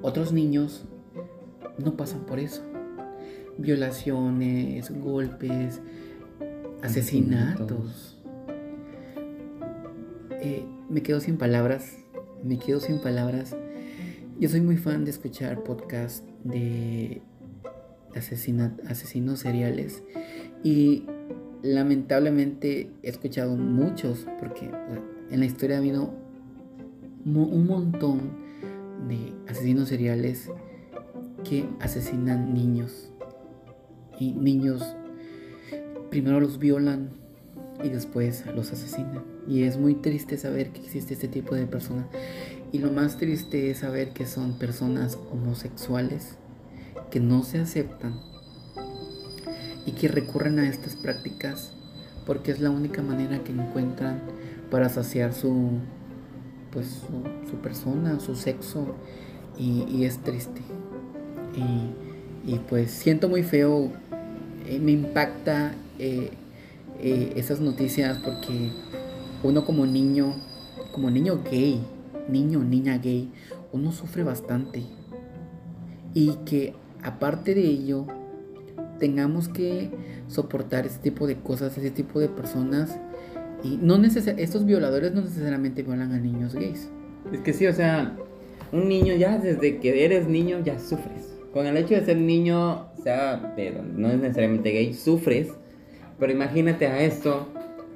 S2: otros niños no pasan por eso. Violaciones, golpes, asesinatos. Me quedo sin palabras, me quedo sin palabras. Yo soy muy fan de escuchar podcasts de asesinos seriales y lamentablemente he escuchado muchos porque en la historia ha habido un montón de asesinos seriales que asesinan niños y niños primero los violan y después los asesinan y es muy triste saber que existe este tipo de personas y lo más triste es saber que son personas homosexuales que no se aceptan y que recurren a estas prácticas porque es la única manera que encuentran para saciar su pues su, persona, su sexo y, es triste. Y, pues siento muy feo eh, me impacta eh, eh, esas noticias porque uno como niño como niño gay niño niña gay uno sufre bastante y que aparte de ello, tengamos que soportar ese tipo de cosas, ese tipo de personas. Y no estos violadores no necesariamente violan a niños gays.
S3: Es que sí, o sea, un niño ya desde que eres niño ya sufres. Con el hecho de ser niño, o sea, pero no es necesariamente gay, sufres. Pero imagínate a esto,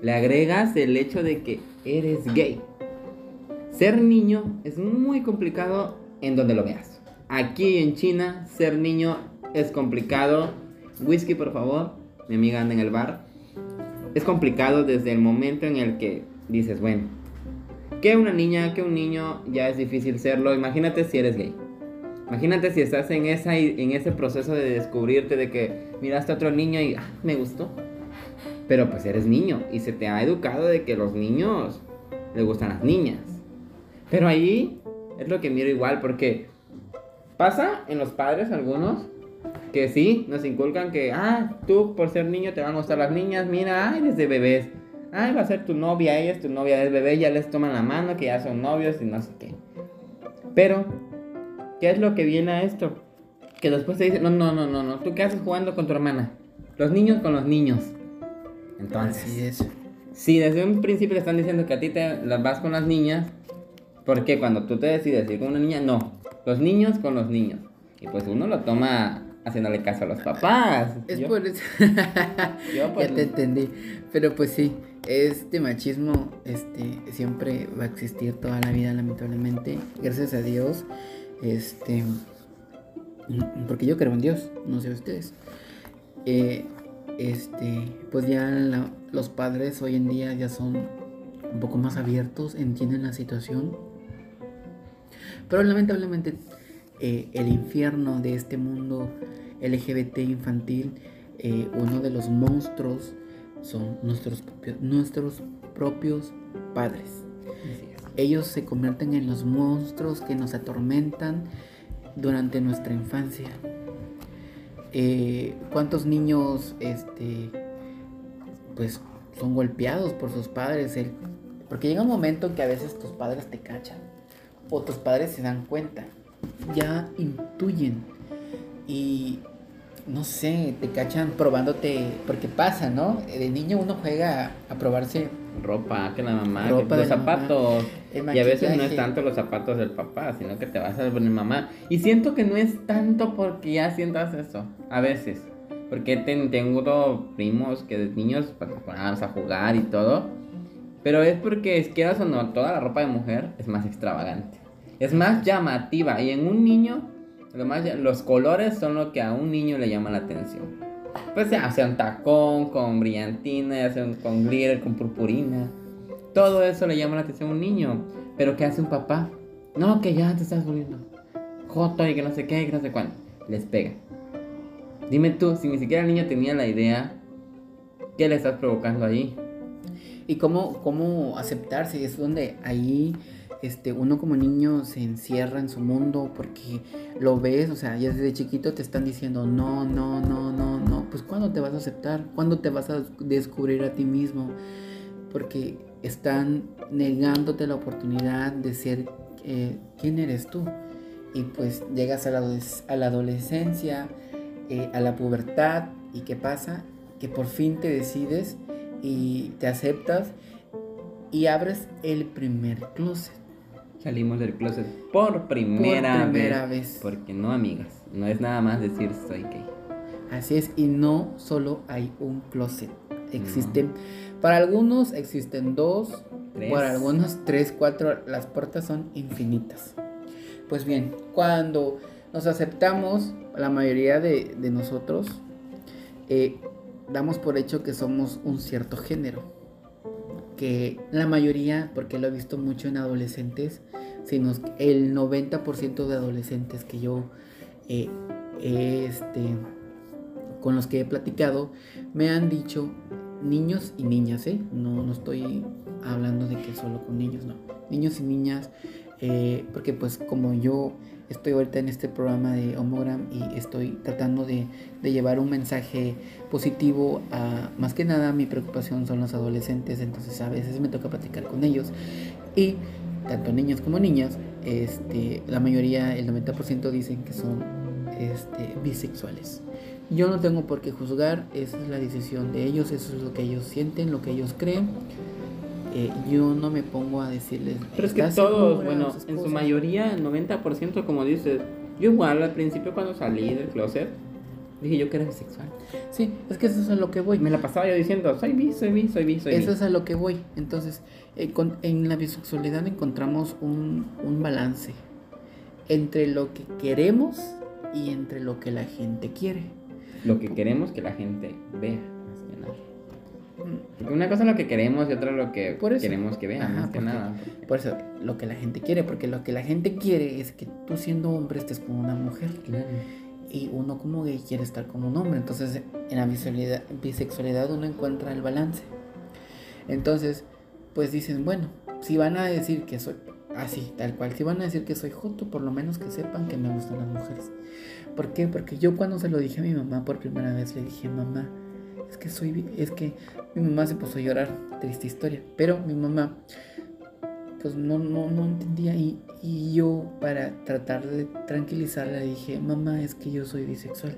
S3: le agregas el hecho de que eres gay. Ser niño es muy complicado en donde lo veas. Aquí en China, ser niño es complicado. Whisky, por favor. Mi amiga anda en el bar. Es complicado desde el momento en el que dices, bueno, que una niña, que un niño, ya es difícil serlo. Imagínate si eres gay. Imagínate si estás en, esa, en ese proceso de descubrirte de que miraste a otro niño y ah, me gustó. Pero pues eres niño y se te ha educado de que los niños les gustan las niñas. Pero ahí es lo que miro igual porque Pasa en los padres algunos que sí, nos inculcan que, ah, tú por ser niño te van a gustar las niñas, mira, ay, desde bebés. Ay, va a ser tu novia, ella es tu novia es bebé, ya les toman la mano, que ya son novios y no sé qué. Pero, ¿qué es lo que viene a esto? Que después te dicen, no, no, no, no, no, tú qué haces jugando con tu hermana. Los niños con los niños. Entonces, Así es. si desde un principio te están diciendo que a ti te las vas con las niñas, ¿por qué cuando tú te decides ir con una niña? No, los niños con los niños. Y pues uno lo toma haciéndole caso a los papás.
S2: Es por eso. yo pues, ya te entendí. Pero pues sí, este machismo este, siempre va a existir toda la vida, lamentablemente. Gracias a Dios. Este. Porque yo creo en Dios, no sé ustedes. Eh, este, pues ya los padres hoy en día ya son un poco más abiertos, entienden la situación pero lamentablemente eh, el infierno de este mundo LGBT infantil, eh, uno de los monstruos son nuestros, nuestros propios padres. Ellos se convierten en los monstruos que nos atormentan durante nuestra infancia. Eh, ¿Cuántos niños este, pues, son golpeados por sus padres? porque llega un momento en que a veces tus padres te cachan o tus padres se dan cuenta, ya intuyen y no sé, te cachan probándote, porque pasa, ¿no? De niño uno juega a probarse
S3: ropa, que la mamá, que los zapatos. y a veces no es tanto los zapatos del papá, sino que te vas a poner mamá. Y siento que no es tanto porque ya sientas eso, a veces. Porque tengo primos que de niños vamos a jugar y todo. Pero es porque, quieras o no, toda la ropa de mujer es más extravagante es más llamativa. Y en un niño, lo más, los colores son lo que a un niño le llama la atención. Pues sea, sea un tacón con brillantina, ya sea con glitter, con purpurina. Todo eso le llama la atención a un niño. Pero ¿qué hace un papá? No, que ya te estás volviendo joto y que no sé qué, que no sé cuándo. Les pega. Dime tú, si ni siquiera el niño tenía la idea, ¿qué le estás provocando ahí?
S2: ¿Y cómo, cómo aceptarse? Es donde ahí este, uno como niño se encierra en su mundo porque lo ves, o sea, ya desde chiquito te están diciendo no, no, no, no, no. Pues ¿cuándo te vas a aceptar? ¿Cuándo te vas a descubrir a ti mismo? Porque están negándote la oportunidad de ser eh, quién eres tú. Y pues llegas a la, adolescencia, eh, a la pubertad, y ¿qué pasa? Que por fin te decides y te aceptas y abres el primer closet.
S3: Salimos del closet por primera,
S2: Por primera
S3: vez.
S2: vez.
S3: Porque no, amigas. No es nada más decir soy gay.
S2: Así es, y no solo hay un closet. Existen, para algunos existen dos,
S3: Tres.
S2: para algunos tres, cuatro, las puertas son infinitas. Pues bien, cuando nos aceptamos, la mayoría de, de nosotros eh, damos por hecho que somos un cierto género. Que la mayoría, porque lo he visto mucho en adolescentes, sino el 90% de adolescentes que yo eh, este, con los que he platicado me han dicho niños y niñas, ¿eh? No, no estoy hablando de que solo con niños, no. Niños y niñas, eh, porque pues como yo estoy ahorita en este programa de Homogram y estoy tratando de, de llevar un mensaje positivo a, más que nada mi preocupación son los adolescentes, entonces a veces me toca platicar con ellos y tanto niños como niñas, este, la mayoría, el 90% dicen que son este, bisexuales. Yo no tengo por qué juzgar, esa es la decisión de ellos, eso es lo que ellos sienten, lo que ellos creen. Eh, yo no me pongo a decirles.
S3: Pero es que
S2: "¿Estás
S3: todos,
S2: segura?",
S3: bueno, en su mayoría, el 90%, como dices, yo igual al principio cuando salí del closet, dije yo que era bisexual.
S2: Sí, es que eso es a lo que voy.
S3: Me la pasaba yo diciendo, soy bi, soy bi, soy bi, soy
S2: Eso
S3: bi.
S2: es a lo que voy. Entonces, eh, con- en la bisexualidad encontramos un, un balance entre lo que queremos y entre lo que la gente quiere.
S3: Lo que queremos que la gente vea, más que nada. Una cosa es lo que queremos y otra es lo que
S2: Por eso.
S3: queremos que vean,
S2: Ajá,
S3: más que
S2: porque-
S3: nada.
S2: Por eso, lo que la gente quiere, porque lo que la gente quiere es que tú siendo hombre estés con una mujer.
S3: Claro.
S2: y uno como gay quiere estar con un hombre. Entonces, en la bisexualidad, bisexualidad uno encuentra el balance. Entonces, pues dicen, bueno, si van a decir que soy así, tal cual, si van a decir que soy joto, por lo menos que sepan que me gustan las mujeres. ¿Por qué? Porque yo cuando se lo dije a mi mamá por primera vez, le dije, mamá, es que soy, bi-". es que mi mamá se puso a llorar, triste historia, pero mi mamá pues no, no, no entendía y, y yo para tratar de tranquilizarla dije, mamá, es que yo soy bisexual.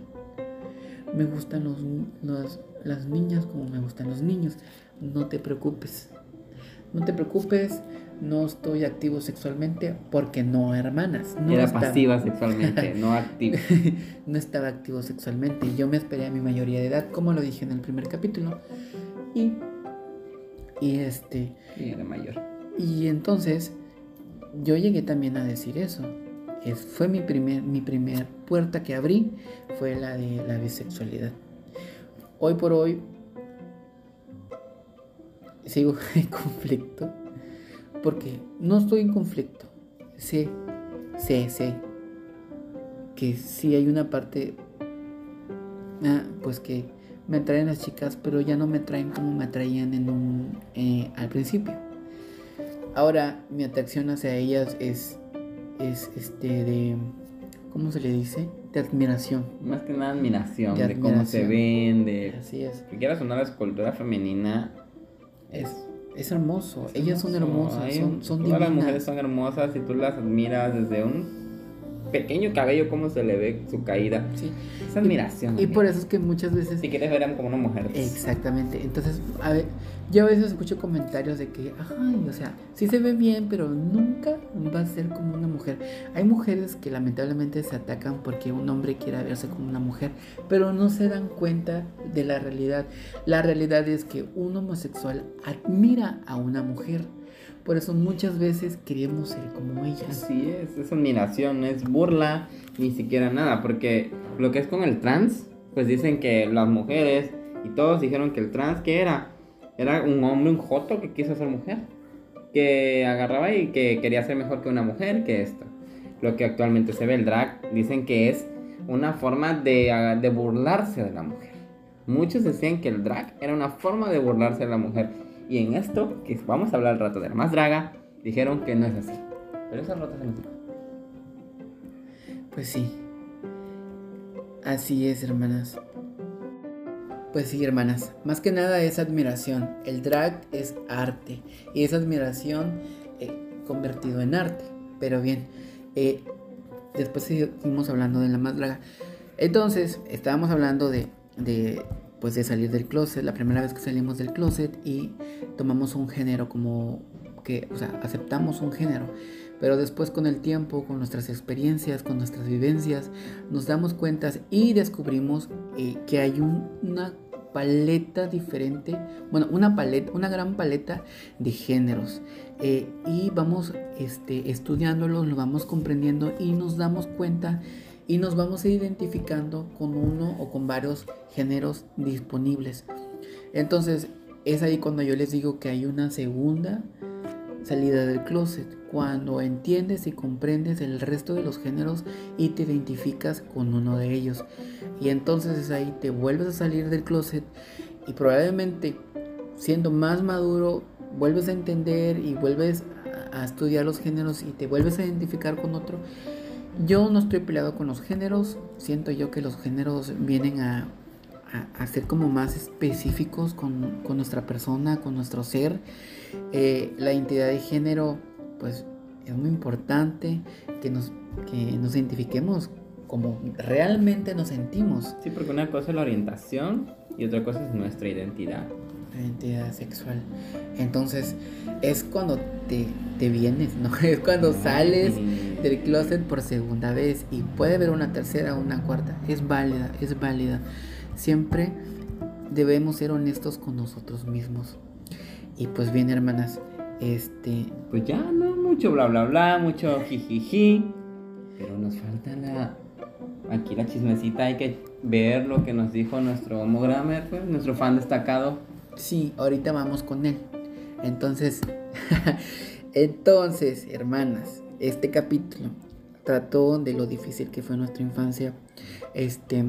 S2: Me gustan los, los- las niñas como me gustan los niños. No te preocupes. No te preocupes, no estoy activo sexualmente porque no, hermanas. No
S3: Era
S2: estaba-
S3: pasiva sexualmente, no activa.
S2: no estaba activo sexualmente. Yo me esperé a mi mayoría de edad, como lo dije en el primer capítulo. Y, y este,
S3: Sí, era mayor.
S2: y entonces yo llegué también a decir eso. Es, fue mi primer, mi primer puerta que abrí, fue la de la bisexualidad. Hoy por hoy sigo en conflicto, porque no estoy en conflicto. Sé, sé, sé que sí hay una parte, ah, pues que me atraen las chicas, pero ya no me atraen como me atraían en un, eh, al principio. Ahora mi atracción hacia ellas es, es este de, ¿cómo se le dice? De admiración.
S3: Más que nada admiración
S2: De
S3: de, cómo se ven, de...
S2: Así es.
S3: Que quieras sonar la escultura femenina.
S2: Es, es hermoso. ellas son
S3: hermoso.
S2: hermosas,
S3: Ay,
S2: son, son
S3: Todas las
S2: divinas.
S3: mujeres son hermosas y tú las admiras desde un pequeño cabello, cómo se le ve su caída.
S2: Sí.
S3: Es admiración.
S2: Y
S3: amiga.
S2: por eso es que muchas veces
S3: Si quieres ver como una mujer.
S2: Exactamente. Entonces, a ver, yo a veces escucho comentarios de que, ay, o sea, sí se ve bien, pero nunca va a ser como una mujer. Hay mujeres que lamentablemente se atacan porque un hombre quiera verse como una mujer, pero no se dan cuenta de la realidad. La realidad es que un homosexual admira a una mujer. Por eso muchas veces queremos ser como ellas.
S3: Así es, es admiración, es burla, ni siquiera nada, porque lo que es con el trans, pues dicen que las mujeres y todos dijeron que el trans, que era? Era un hombre, un joto que quiso ser mujer, que agarraba y que quería ser mejor que una mujer, que esto. Lo que actualmente se ve el drag, dicen que es una forma de, ah, de burlarse de la mujer. Muchos decían que el drag era una forma de burlarse de la mujer. Y en esto, que vamos a hablar al rato de la más draga, dijeron que no es así. Pero esas rotas se
S2: Pues sí. Así es, hermanas. Pues sí, hermanas. Más que nada es admiración. El drag es arte. Y es admiración eh, convertido en arte. Pero bien, eh, después seguimos hablando de la más draga. Entonces, estábamos hablando de, de, pues de salir del closet, la primera vez que salimos del closet y tomamos un género como que, o sea, aceptamos un género. Pero después con el tiempo, con nuestras experiencias, con nuestras vivencias, nos damos cuenta y descubrimos eh, que hay una paleta diferente, bueno, una paleta, una gran paleta de géneros. Eh, y vamos este, estudiándolos, lo vamos comprendiendo y nos damos cuenta y nos vamos identificando con uno o con varios géneros disponibles. Entonces, es ahí cuando yo les digo que hay una segunda salida del closet, cuando entiendes y comprendes el resto de los géneros y te identificas con uno de ellos. Y entonces es ahí te vuelves a salir del closet y probablemente siendo más maduro vuelves a entender y vuelves a estudiar los géneros y te vuelves a identificar con otro. Yo no estoy peleado con los géneros, siento yo que los géneros vienen a, a, ser como más específicos con, con, nuestra persona, con nuestro ser. Eh, la identidad de género, pues es muy importante que nos, que nos identifiquemos como realmente nos sentimos.
S3: Sí, porque una cosa es la orientación y otra cosa es nuestra identidad.
S2: La identidad sexual. Entonces, es cuando te, te vienes, ¿no? Es cuando sales del closet por segunda vez y puede haber una tercera o una cuarta. Es válida, es válida. Siempre debemos ser honestos con nosotros mismos. Y pues bien, hermanas, este...
S3: Pues ya, no mucho bla bla bla, mucho jijiji. Pero nos falta la... Aquí la chismecita, hay que ver lo que nos dijo nuestro homogrammer, pues, nuestro fan destacado.
S2: Sí, ahorita vamos con él. Entonces, entonces, hermanas, este capítulo trató de lo difícil que fue nuestra infancia. Este,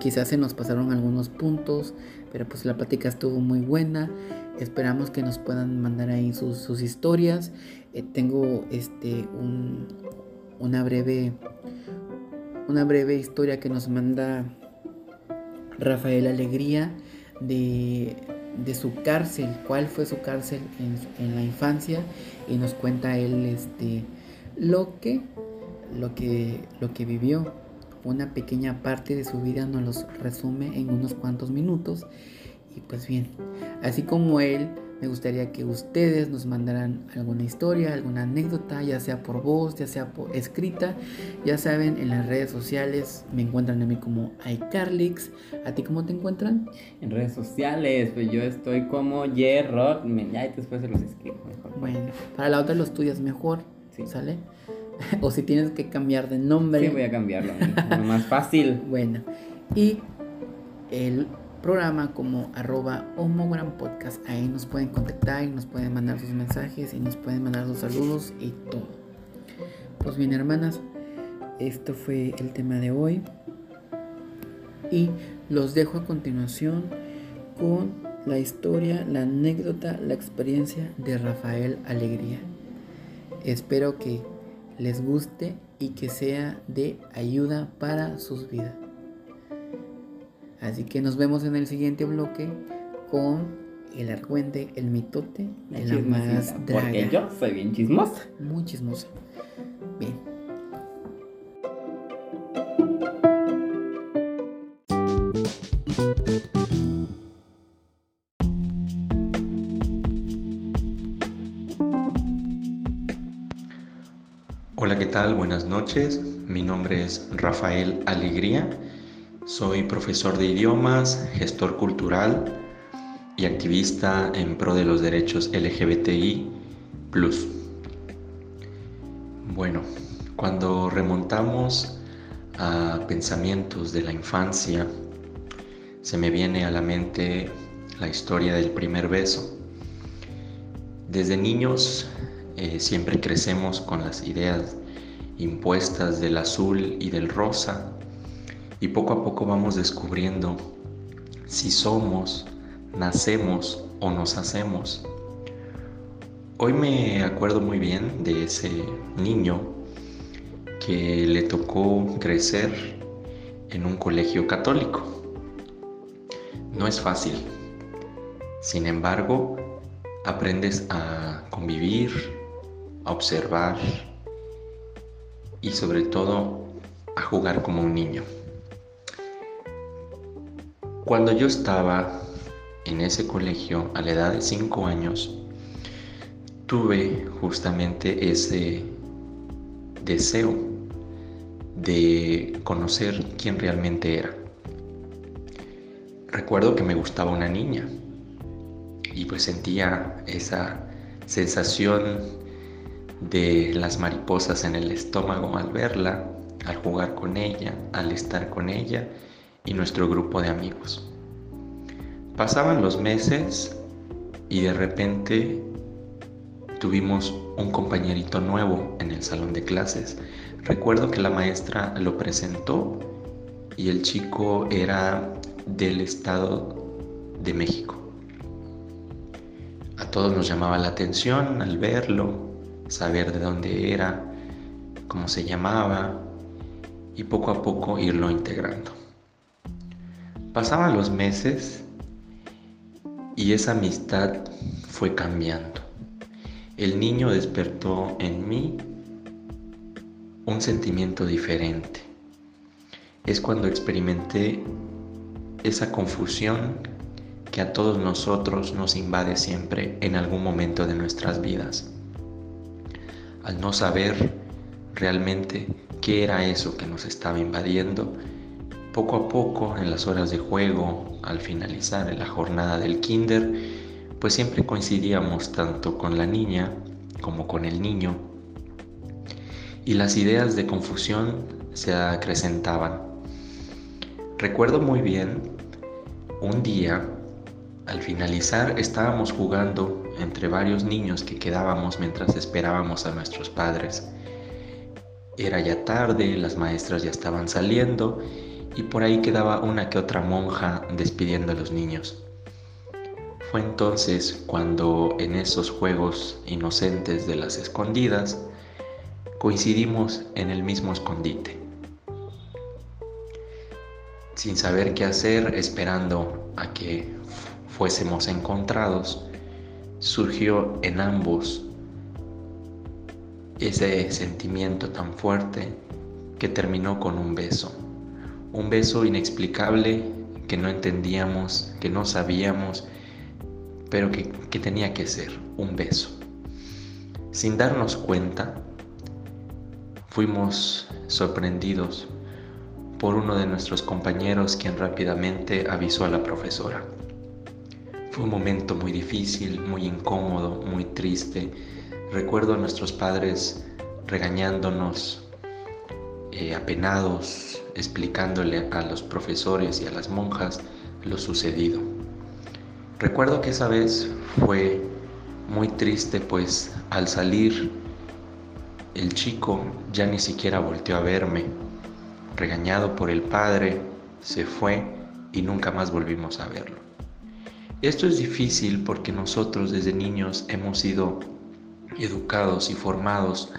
S2: quizás se nos pasaron algunos puntos, pero pues la plática estuvo muy buena. Esperamos que nos puedan mandar ahí sus, historias. Eh, tengo este un, una breve una breve historia que nos manda Rafael Alegría de, de su cárcel, cuál fue su cárcel en, en, la infancia y nos cuenta él este lo que lo que lo que vivió una pequeña parte de su vida nos los resume en unos cuantos minutos. Y pues bien, así como él, me gustaría que ustedes nos mandaran alguna historia, alguna anécdota, ya sea por voz, ya sea por escrita. Ya saben, en las redes sociales me encuentran a mí como iCarlix. ¿A ti cómo te encuentran?
S3: En redes sociales, pues yo estoy como Yerrock. Ya después se los escribo mejor.
S2: Bueno, para la otra lo estudias mejor. Sí. ¿Sale? o si tienes que cambiar de nombre.
S3: Sí, voy a cambiarlo, lo más fácil.
S2: Bueno, y el programa como arroba homogram podcast, ahí nos pueden contactar y nos pueden mandar sus mensajes y nos pueden mandar sus saludos y todo. Pues bien, hermanas, esto fue el tema de hoy. Y los dejo a continuación con la historia, la anécdota, la experiencia de Rafael Alegría. Espero que les guste y que sea de ayuda para sus vidas. Así que nos vemos en el siguiente bloque con el argüente, el mitote,
S3: la, la más draga. Porque yo soy bien chismosa.
S2: Muy chismosa. Bien.
S4: tal? Buenas noches. Mi nombre es Rafael Alegría. Soy profesor de idiomas, gestor cultural y activista en pro de los derechos LGBTI. Bueno, cuando remontamos a pensamientos de la infancia, se me viene a la mente la historia del primer beso. Desde niños eh, siempre crecemos con las ideas impuestas del azul y del rosa y poco a poco vamos descubriendo si somos, nacemos o nos hacemos. Hoy me acuerdo muy bien de ese niño que le tocó crecer en un colegio católico. No es fácil. Sin embargo, aprendes a convivir, a observar y sobre todo a jugar como un niño. Cuando yo estaba en ese colegio a la edad de 5 años, tuve justamente ese deseo de conocer quién realmente era. Recuerdo que me gustaba una niña y pues sentía esa sensación de las mariposas en el estómago al verla, al jugar con ella, al estar con ella y nuestro grupo de amigos. Pasaban los meses y de repente tuvimos un compañerito nuevo en el salón de clases. Recuerdo que la maestra lo presentó y el chico era del estado de México. A todos nos llamaba la atención al verlo, saber de dónde era, cómo se llamaba y poco a poco irlo integrando. Pasaban los meses y esa amistad fue cambiando. El niño despertó en mí un sentimiento diferente. Es cuando experimenté esa confusión que a todos nosotros nos invade siempre en algún momento de nuestras vidas. Al no saber realmente qué era eso que nos estaba invadiendo, poco a poco, en las horas de juego, al finalizar la jornada del kinder, pues siempre coincidíamos tanto con la niña como con el niño y las ideas de confusión se acrecentaban. Recuerdo muy bien un día, al finalizar, estábamos jugando entre varios niños que quedábamos mientras esperábamos a nuestros padres. Era ya tarde, las maestras ya estaban saliendo y por ahí quedaba una que otra monja despidiendo a los niños. Fue entonces cuando en esos juegos inocentes de las escondidas coincidimos en el mismo escondite. Sin saber qué hacer, esperando a que fuésemos encontrados, surgió en ambos ese sentimiento tan fuerte que terminó con un beso un beso inexplicable que no entendíamos, que no sabíamos, pero que, tenía que ser un beso. Sin darnos cuenta, fuimos sorprendidos por uno de nuestros compañeros quien rápidamente avisó a la profesora. Fue un momento muy difícil, muy incómodo, muy triste. Recuerdo a nuestros padres regañándonos, eh, apenados, explicándole a los profesores y a las monjas lo sucedido. Recuerdo que esa vez fue muy triste pues al salir el chico ya ni siquiera volteó a verme. Regañado por el padre, se fue y nunca más volvimos a verlo. Esto es difícil porque nosotros desde niños hemos sido educados y formados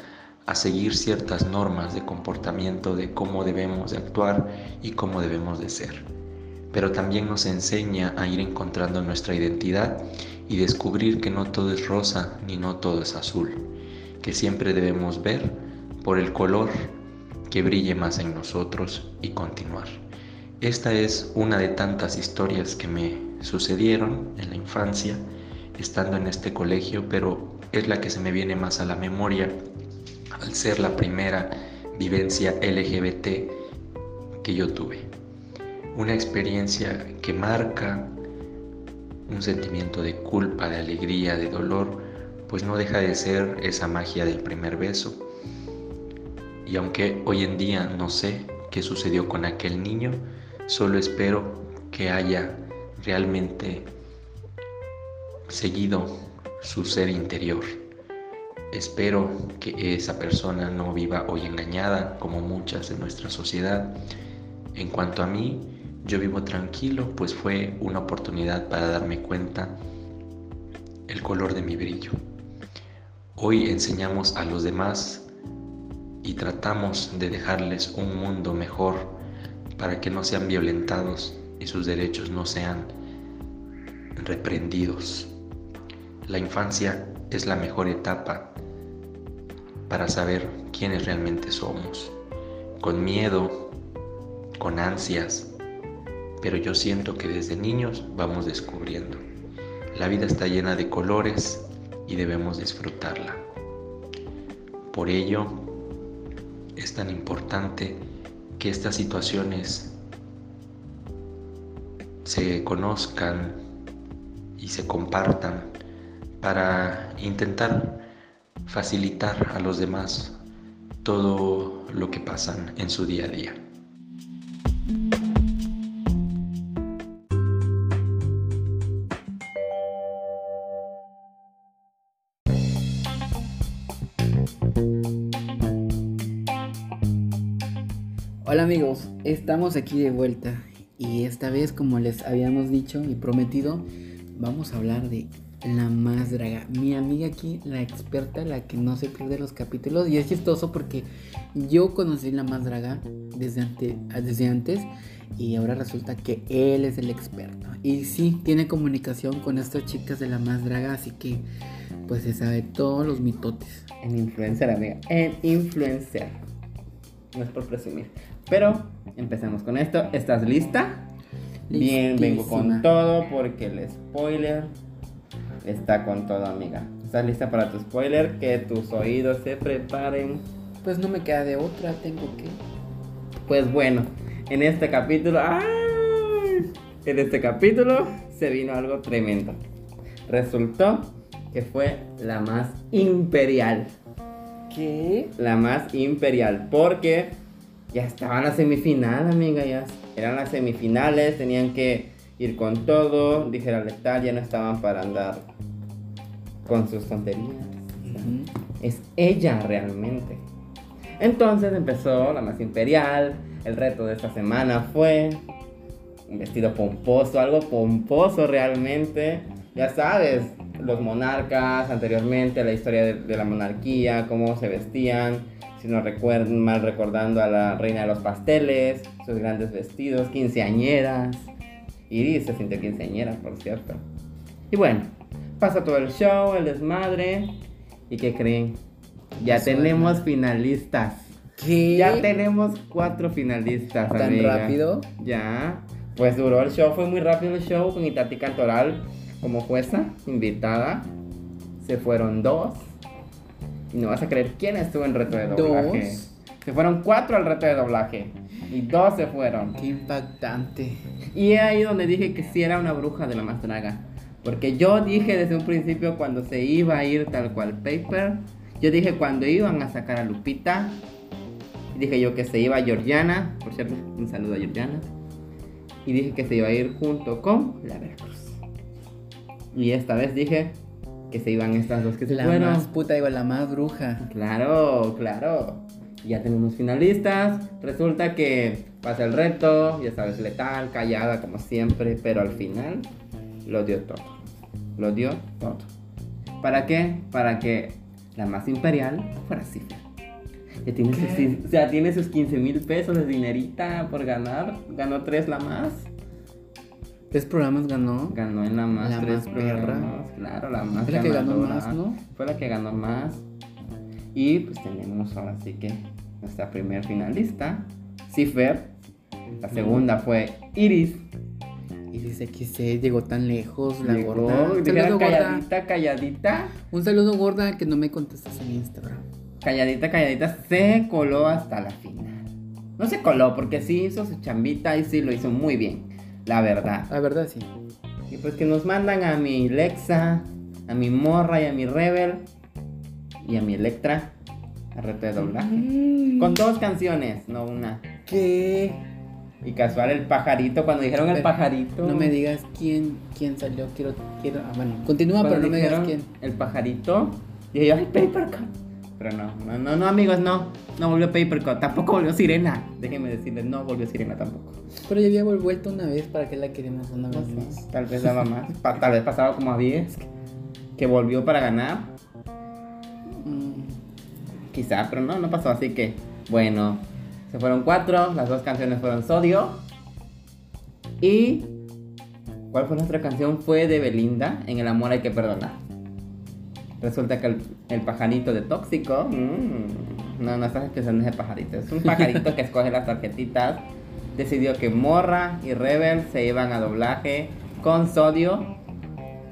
S4: a seguir ciertas normas de comportamiento de cómo debemos de actuar y cómo debemos de ser. Pero también nos enseña a ir encontrando nuestra identidad y descubrir que no todo es rosa ni no todo es azul, que siempre debemos ver por el color que brille más en nosotros y continuar. Esta es una de tantas historias que me sucedieron en la infancia estando en este colegio, pero es la que se me viene más a la memoria al ser la primera vivencia LGBT que yo tuve. Una experiencia que marca un sentimiento de culpa, de alegría, de dolor, pues no deja de ser esa magia del primer beso. Y aunque hoy en día no sé qué sucedió con aquel niño, solo espero que haya realmente seguido su ser interior. Espero que esa persona no viva hoy engañada como muchas en nuestra sociedad. En cuanto a mí, yo vivo tranquilo, pues fue una oportunidad para darme cuenta el color de mi brillo. Hoy enseñamos a los demás y tratamos de dejarles un mundo mejor para que no sean violentados y sus derechos no sean reprendidos. La infancia es la mejor etapa para saber quiénes realmente somos, con miedo, con ansias, pero yo siento que desde niños vamos descubriendo. La vida está llena de colores y debemos disfrutarla. Por ello, es tan importante que estas situaciones se conozcan y se compartan para intentar facilitar a los demás todo lo que pasan en su día a día.
S2: Hola amigos, estamos aquí de vuelta y esta vez como les habíamos dicho y prometido vamos a hablar de la más draga. Mi amiga aquí, la experta, la que no se pierde los capítulos y es chistoso porque yo conocí la más draga desde, ante- desde antes y ahora resulta que él es el experto. Y sí, tiene comunicación con estas chicas de la más draga, así que pues se sabe todos los mitotes.
S3: En influencer, amiga. En influencer. No es por presumir. Pero empecemos con esto. ¿Estás lista? Bien, vengo con todo porque el spoiler está con todo, amiga. ¿Estás lista para tu spoiler? Que tus oídos se preparen.
S2: Pues no me queda de otra, tengo que...
S3: Pues bueno, en este capítulo. ¡ay! En este capítulo se vino algo tremendo. Resultó que fue la más imperial.
S2: ¿Qué?
S3: La más imperial. Porque ya estaba en la semifinal, amiga. Ya eran las semifinales. Tenían que ir con todo. Dijera letal. Ya no estaban para andar con sus tonterías. Es ella realmente. Entonces empezó la más imperial. El reto de esta semana fue un vestido pomposo, algo pomposo realmente. Ya sabes, los monarcas anteriormente, la historia de, de la monarquía, cómo se vestían. Si no recuerdan, mal recordando a la reina de los pasteles, sus grandes vestidos, quinceañeras. Iris se sintió quinceañera, por cierto. Y bueno, pasa todo el show, el desmadre. ¿Y qué creen? Ya tenemos finalistas.
S2: ¿Qué?
S3: Ya tenemos cuatro finalistas.
S2: ¿Tan
S3: amiga.
S2: rápido?
S3: Ya. Pues duró el show, fue muy rápido el show con Itati Cantoral como jueza, invitada. Se fueron dos. Y no vas a creer quién estuvo en reto de doblaje.
S2: Dos.
S3: Se fueron cuatro al reto de doblaje. Y dos se fueron.
S2: Qué impactante.
S3: Y es ahí donde dije que sí era una bruja de la más draga. Porque yo dije desde un principio cuando se iba a ir tal cual Paper. Yo dije cuando iban a sacar a Lupita. Dije yo que se iba Georgiana. Por cierto, un saludo a Georgiana. Y dije que se iba a ir junto con la Veracruz. Y esta vez dije que se iban estas dos que se
S2: La
S3: fueron.
S2: más puta, digo, la más bruja.
S3: Claro, claro. Ya tenemos finalistas. Resulta que pasa el reto, ya sabes, letal, callada como siempre, pero al final lo dio todo. Lo dio todo. ¿Para qué? Para que la más imperial fuera Cifra. Ya tiene, sus, ya tiene sus 15 mil pesos de dinerita por ganar. Ganó tres la más.
S2: Tres programas ganó.
S3: Ganó en la más
S2: La
S3: tres
S2: más perra.
S3: programas. Claro, la más
S2: Fue la que ganó más, ¿no?
S3: Fue la que ganó más. Y pues tenemos ahora sí que nuestra primer finalista, Cifer. La segunda fue Iris.
S2: Que se llegó tan lejos, la
S3: Llegó,
S2: gorda. Un
S3: dijera
S2: saludo, gorda.
S3: calladita, calladita.
S2: Un saludo, gorda, que no me contestas en Instagram.
S3: Calladita, calladita. Se coló hasta la final. No se coló porque sí hizo su chambita y sí lo hizo muy bien. La verdad.
S2: La verdad, sí.
S3: Y pues que nos mandan a mi Lexa, a mi Morra y a mi Rebel y a mi Electra reto de doblaje. Con dos canciones, no una.
S2: ¿Qué?
S3: Y casual el pajarito, cuando dijeron el pajarito.
S2: No me digas quién, quién salió. Quiero, quiero. Ah, bueno, continúa,
S3: cuando
S2: pero no me digas quién.
S3: El pajarito. Dije yo, ay, Papercut. Pero no, no, no, no, amigos, no. No volvió Papercut. Tampoco volvió Sirena. Déjenme decirles, no volvió Sirena tampoco.
S2: Pero ya había vuelto una vez, ¿para qué la queremos una vez más?
S3: Tal vez daba más. Pa- tal vez pasaba como a 10. Que, que volvió para ganar. Quizá, pero no, no pasó, así que, bueno, se fueron cuatro, las dos canciones fueron Sodio. Y, ¿cuál fue nuestra canción? Fue de Belinda, En el amor hay que perdonar. Resulta que el, el pajarito de tóxico, mm, no, no estás escuchando ese pajarito, es un pajarito que escoge las tarjetitas. Decidió que Morra y Rebel se iban a doblaje con Sodio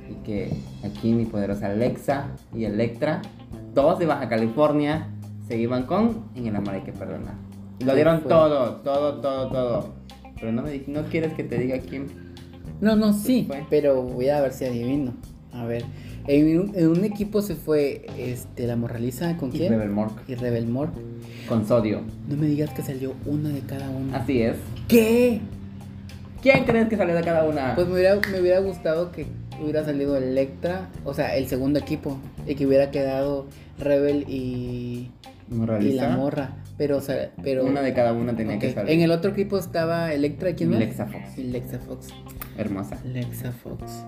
S3: y que aquí mi poderosa Alexa y Electra, todos de Baja California, se iban con En el amor hay que perdonar. Y lo dieron
S2: fue.
S3: todo, todo, todo, todo. Pero no me no quieres que te diga quién.
S2: No, no, sí,
S3: fue.
S2: pero voy a ver si adivino. A ver, en un, en un equipo se fue este, la Morraliza con
S3: Y
S2: quién?
S3: Rebel Mork
S2: Y Rebel Mor.
S3: con Sodio.
S2: No me digas que salió una de cada una.
S3: Así es.
S2: ¿Qué?
S3: ¿Quién crees que salió de cada una?
S2: Pues me hubiera, me hubiera gustado que hubiera salido Electra, o sea, el segundo equipo, y que hubiera quedado Rebel y, y la Morra. Pero, o sea, pero.
S3: Una de cada una tenía que salir.
S2: En el otro equipo estaba Electra quién más?
S3: Lexa Fox.
S2: Y Lexa Fox.
S3: Hermosa.
S2: Lexa Fox.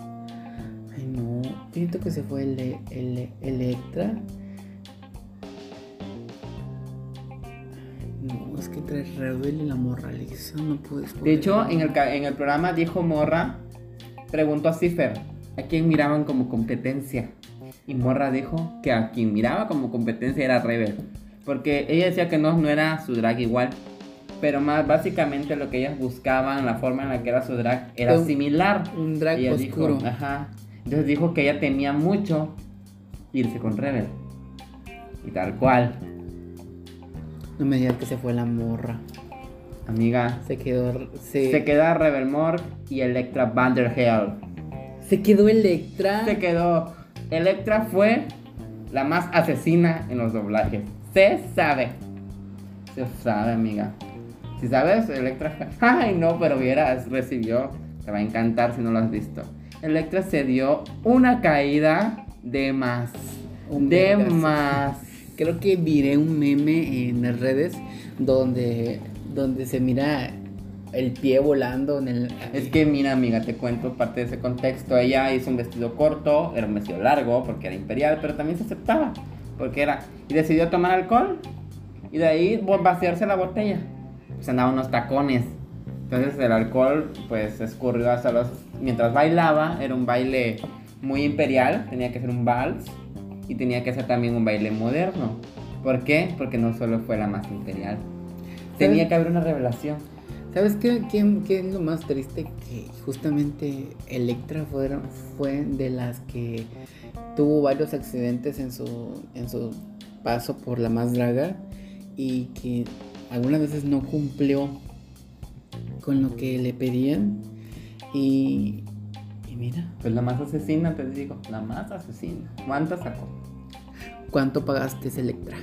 S2: Ay, no. Siento que se fue el, el, Electra. No, es que entre Rebel y la Morraliza no puedes.
S3: De hecho, en el, en el programa dijo Morra, preguntó a Cipher a quién miraban como competencia. Y Morra dijo que a quien miraba como competencia era Rebel. Porque ella decía que no, no era su drag igual. Pero más básicamente lo que ellas buscaban, la forma en la que era su drag, era
S2: Un-
S3: similar.
S2: un drag
S3: Ella
S2: oscuro.
S3: Dijo, ajá. Entonces dijo que ella temía mucho irse con Rebel. Y tal cual.
S2: No me digas que se fue la morra.
S3: Amiga,
S2: Se quedó. Se,
S3: se queda Rebel Morg y Electra Vanderhell.
S2: se quedó Electra.
S3: Se quedó. Electra fue la más asesina en los doblajes. Se sabe. Se sabe, amiga. Si sabes, Electra. Ay, no, pero vieras, recibió. Te va a encantar si no lo has visto. Electra se dio una caída de más. De más.
S2: Creo que miré un meme en las redes donde, donde se mira el pie volando en el.
S3: Es que mira, amiga, te cuento parte de ese contexto. Ella hizo un vestido corto, era un vestido largo porque era imperial, pero también se aceptaba. Porque era. Y decidió tomar alcohol. Y de ahí vaciarse la botella. Pues andaba unos tacones. Entonces el alcohol, pues escurrió hasta los. Mientras bailaba, era un baile muy imperial. Tenía que ser un vals. Y tenía que ser también un baile moderno. ¿Por qué? Porque no solo fue la más imperial. Tenía que haber una revelación.
S2: ¿Sabes qué, qué, qué es lo más triste? Que justamente Electra fueron, fue de las que tuvo varios accidentes en su, en su paso por la más draga y que algunas veces no cumplió con lo que le pedían y, y mira,
S3: Pues la más asesina, te digo, la más asesina. ¿Cuántas sacó?
S2: ¿cuánto pagaste Electra?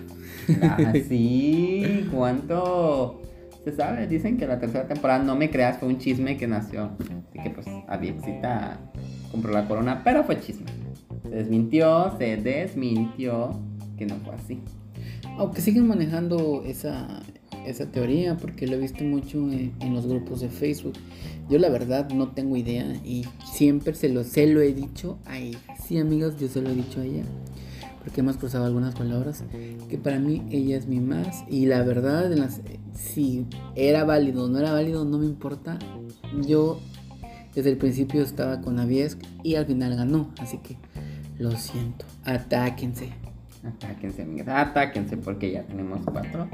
S3: Ah, sí, ¿cuánto? Se sabe, dicen que la tercera temporada, no me creas, fue un chisme que nació. Así que pues Aviexita compró la corona, pero fue chisme. Se desmintió, se desmintió que no fue así.
S2: Aunque siguen manejando esa, esa teoría, porque lo he visto mucho en, los grupos de Facebook. Yo la verdad no tengo idea y siempre se lo, se lo he dicho a ella. Sí, amigos, yo se lo he dicho a ella. Porque hemos cruzado algunas palabras. Que para mí ella es mi más. Y la verdad, las- si era válido o no era válido, no me importa. Yo desde el principio estaba con Aviesk y al final ganó. Así que lo siento. Atáquense.
S3: Atáquense, amigas, atáquense porque ya tenemos cuatro.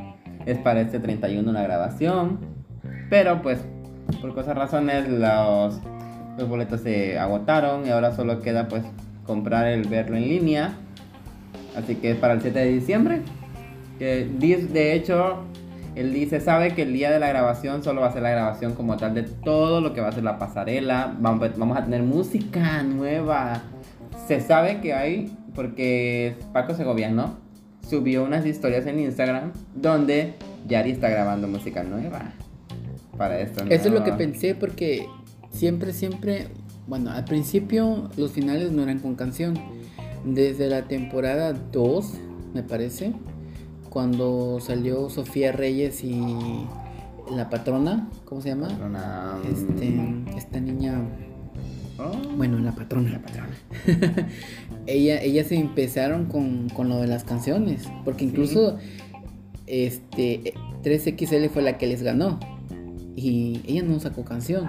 S3: Es para este 31 la grabación. Pero pues, por cosas razones, los, boletos se agotaron y ahora solo queda pues comprar el verlo en línea. Así que es para el 7 de diciembre. Que de hecho, él dice, sabe que el día de la grabación solo va a ser la grabación como tal de todo lo que va a ser la pasarela. Vamos a tener música nueva. Se sabe que hay, porque Paco Segoviano subió unas historias en Instagram donde Yari está grabando música nueva. Para esto.
S2: Eso es lo que pensé porque siempre, siempre, bueno, al principio los finales no eran con canción. Desde la temporada 2, me parece, cuando salió Sofía Reyes y la patrona, ¿cómo se llama?
S3: Una,
S2: Este, esta niña,
S3: Oh,
S2: Bueno, la patrona.
S3: la patrona.
S2: ella, ellas se empezaron con, con lo de las canciones. Porque incluso este 3XL fue la que les ganó. Y ella no sacó canción.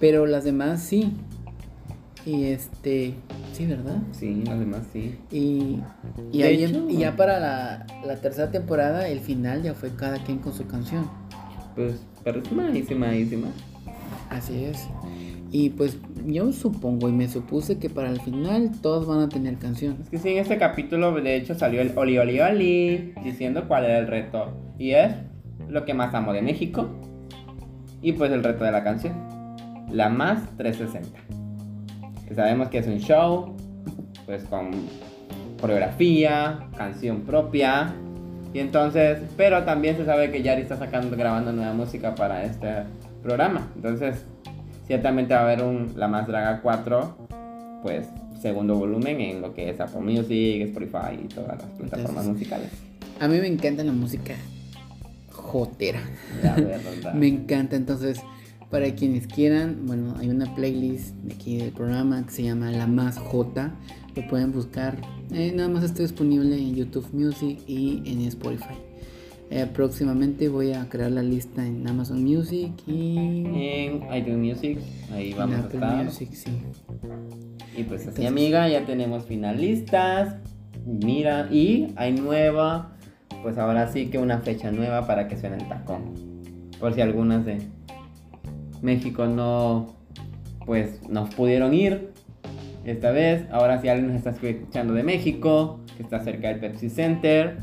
S2: Pero las demás sí. Y este. Sí, ¿verdad?
S3: Sí, los demás sí.
S2: Y, y, ahí-
S3: hecho-
S2: y ya para la, la tercera temporada, el final ya fue cada quien con su canción.
S3: Pues, pero es.
S2: Así es. Y pues yo supongo y me supuse que para el final todos van a tener canción.
S3: Es que sí, en este capítulo de hecho salió el Oli Oli Oli diciendo cuál era el reto. Y es lo que más amo de México. Y pues el reto de la canción. La más 360. Que sabemos que es un show, pues con coreografía, canción propia. Y entonces, pero también se sabe que Yari está sacando, grabando nueva música para este programa. Entonces, ciertamente va a haber un La Más Draga 4, pues segundo volumen en lo que es Apple Music, Spotify y todas las plataformas
S2: Entonces-
S3: musicales.
S2: A mí me encanta la música jotera.
S3: La verdad.
S2: Me encanta, entonces, para quienes quieran, bueno, hay una playlist de aquí del programa que se llama La Más J. Lo pueden buscar. Eh, nada más está disponible en YouTube Music y en Spotify. Eh, próximamente voy a crear la lista en Amazon Music y
S3: En iTunes Music, ahí
S2: en
S3: vamos a
S2: Apple
S3: estar.
S2: Music, sí.
S3: Y pues así amiga, ya tenemos finalistas. Mira, y hay nueva, pues ahora sí que una fecha nueva para que suene el tacón. Por si algunas de México no, pues nos pudieron ir esta vez. Ahora si alguien nos está escuchando de México, que está cerca del Pepsi Center,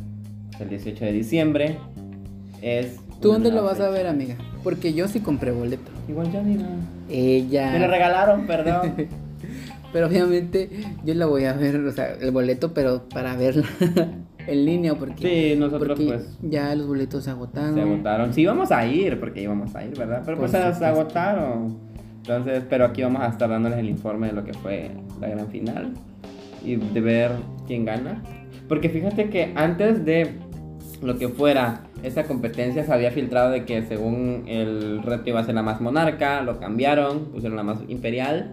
S3: el 18 de diciembre, es...
S2: ¿Tú dónde lo vas a ver, amiga? Porque yo sí compré boleto.
S3: Igual ya mira.
S2: Ella.
S3: Me lo regalaron, perdón.
S2: Pero obviamente yo la voy a ver, o sea, el boleto, pero para verla en línea, porque,
S3: Sí, nosotros
S2: porque
S3: pues
S2: ya los boletos se agotaron.
S3: se agotaron. Sí, íbamos a ir, porque íbamos a ir, ¿verdad? Pero pues se
S2: supuesto.
S3: agotaron. Entonces, pero aquí vamos a estar dándoles el informe de lo que fue la gran final y de ver quién gana. Porque fíjate que antes de lo que fuera esa competencia se había filtrado de que según el reto iba a ser la más monarca, lo cambiaron, pusieron la más imperial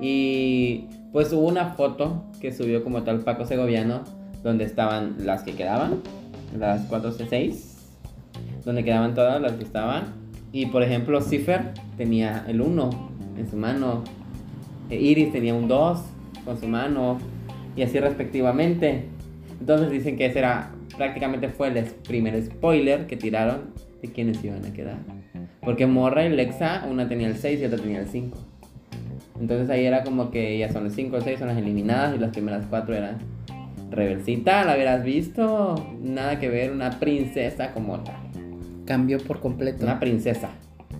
S3: y pues hubo una foto que subió como tal Paco Segoviano donde estaban las que quedaban, las 4 C6, donde quedaban todas las que estaban y por ejemplo Cipher tenía el 1 en su mano, e Iris tenía un 2 con su mano y así respectivamente. Entonces dicen que ese era prácticamente fue el primer spoiler que tiraron de quiénes iban a quedar. Porque Morra y Lexa, una tenía el 6 y otra tenía el 5. Entonces ahí era como que ya son las 5 o 6 son las eliminadas y las primeras 4 eran Rebelcita, la hubieras visto, nada que ver, una princesa como tal.
S2: Cambió por completo.
S3: Una princesa.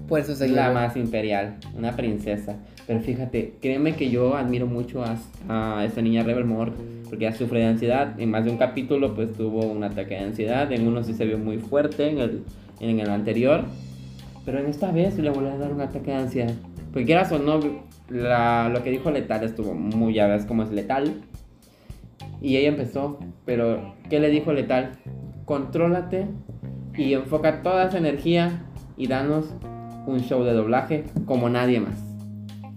S2: Por eso se
S3: la
S2: llevó.
S3: más imperial, una princesa. Pero fíjate, créeme que yo admiro mucho a, esta niña Rebel Moore porque ella sufre de ansiedad. En más de un capítulo, pues tuvo un ataque de ansiedad. En uno sí se vio muy fuerte, en el, en el anterior. Pero en esta vez le volvió a dar un ataque de ansiedad. Porque quieras o no, la- lo que dijo Letal estuvo muy, ya ves cómo es Letal. Y ella empezó, pero ¿qué le dijo Letal? Contrólate y enfoca toda esa energía y danos un show de doblaje como nadie más.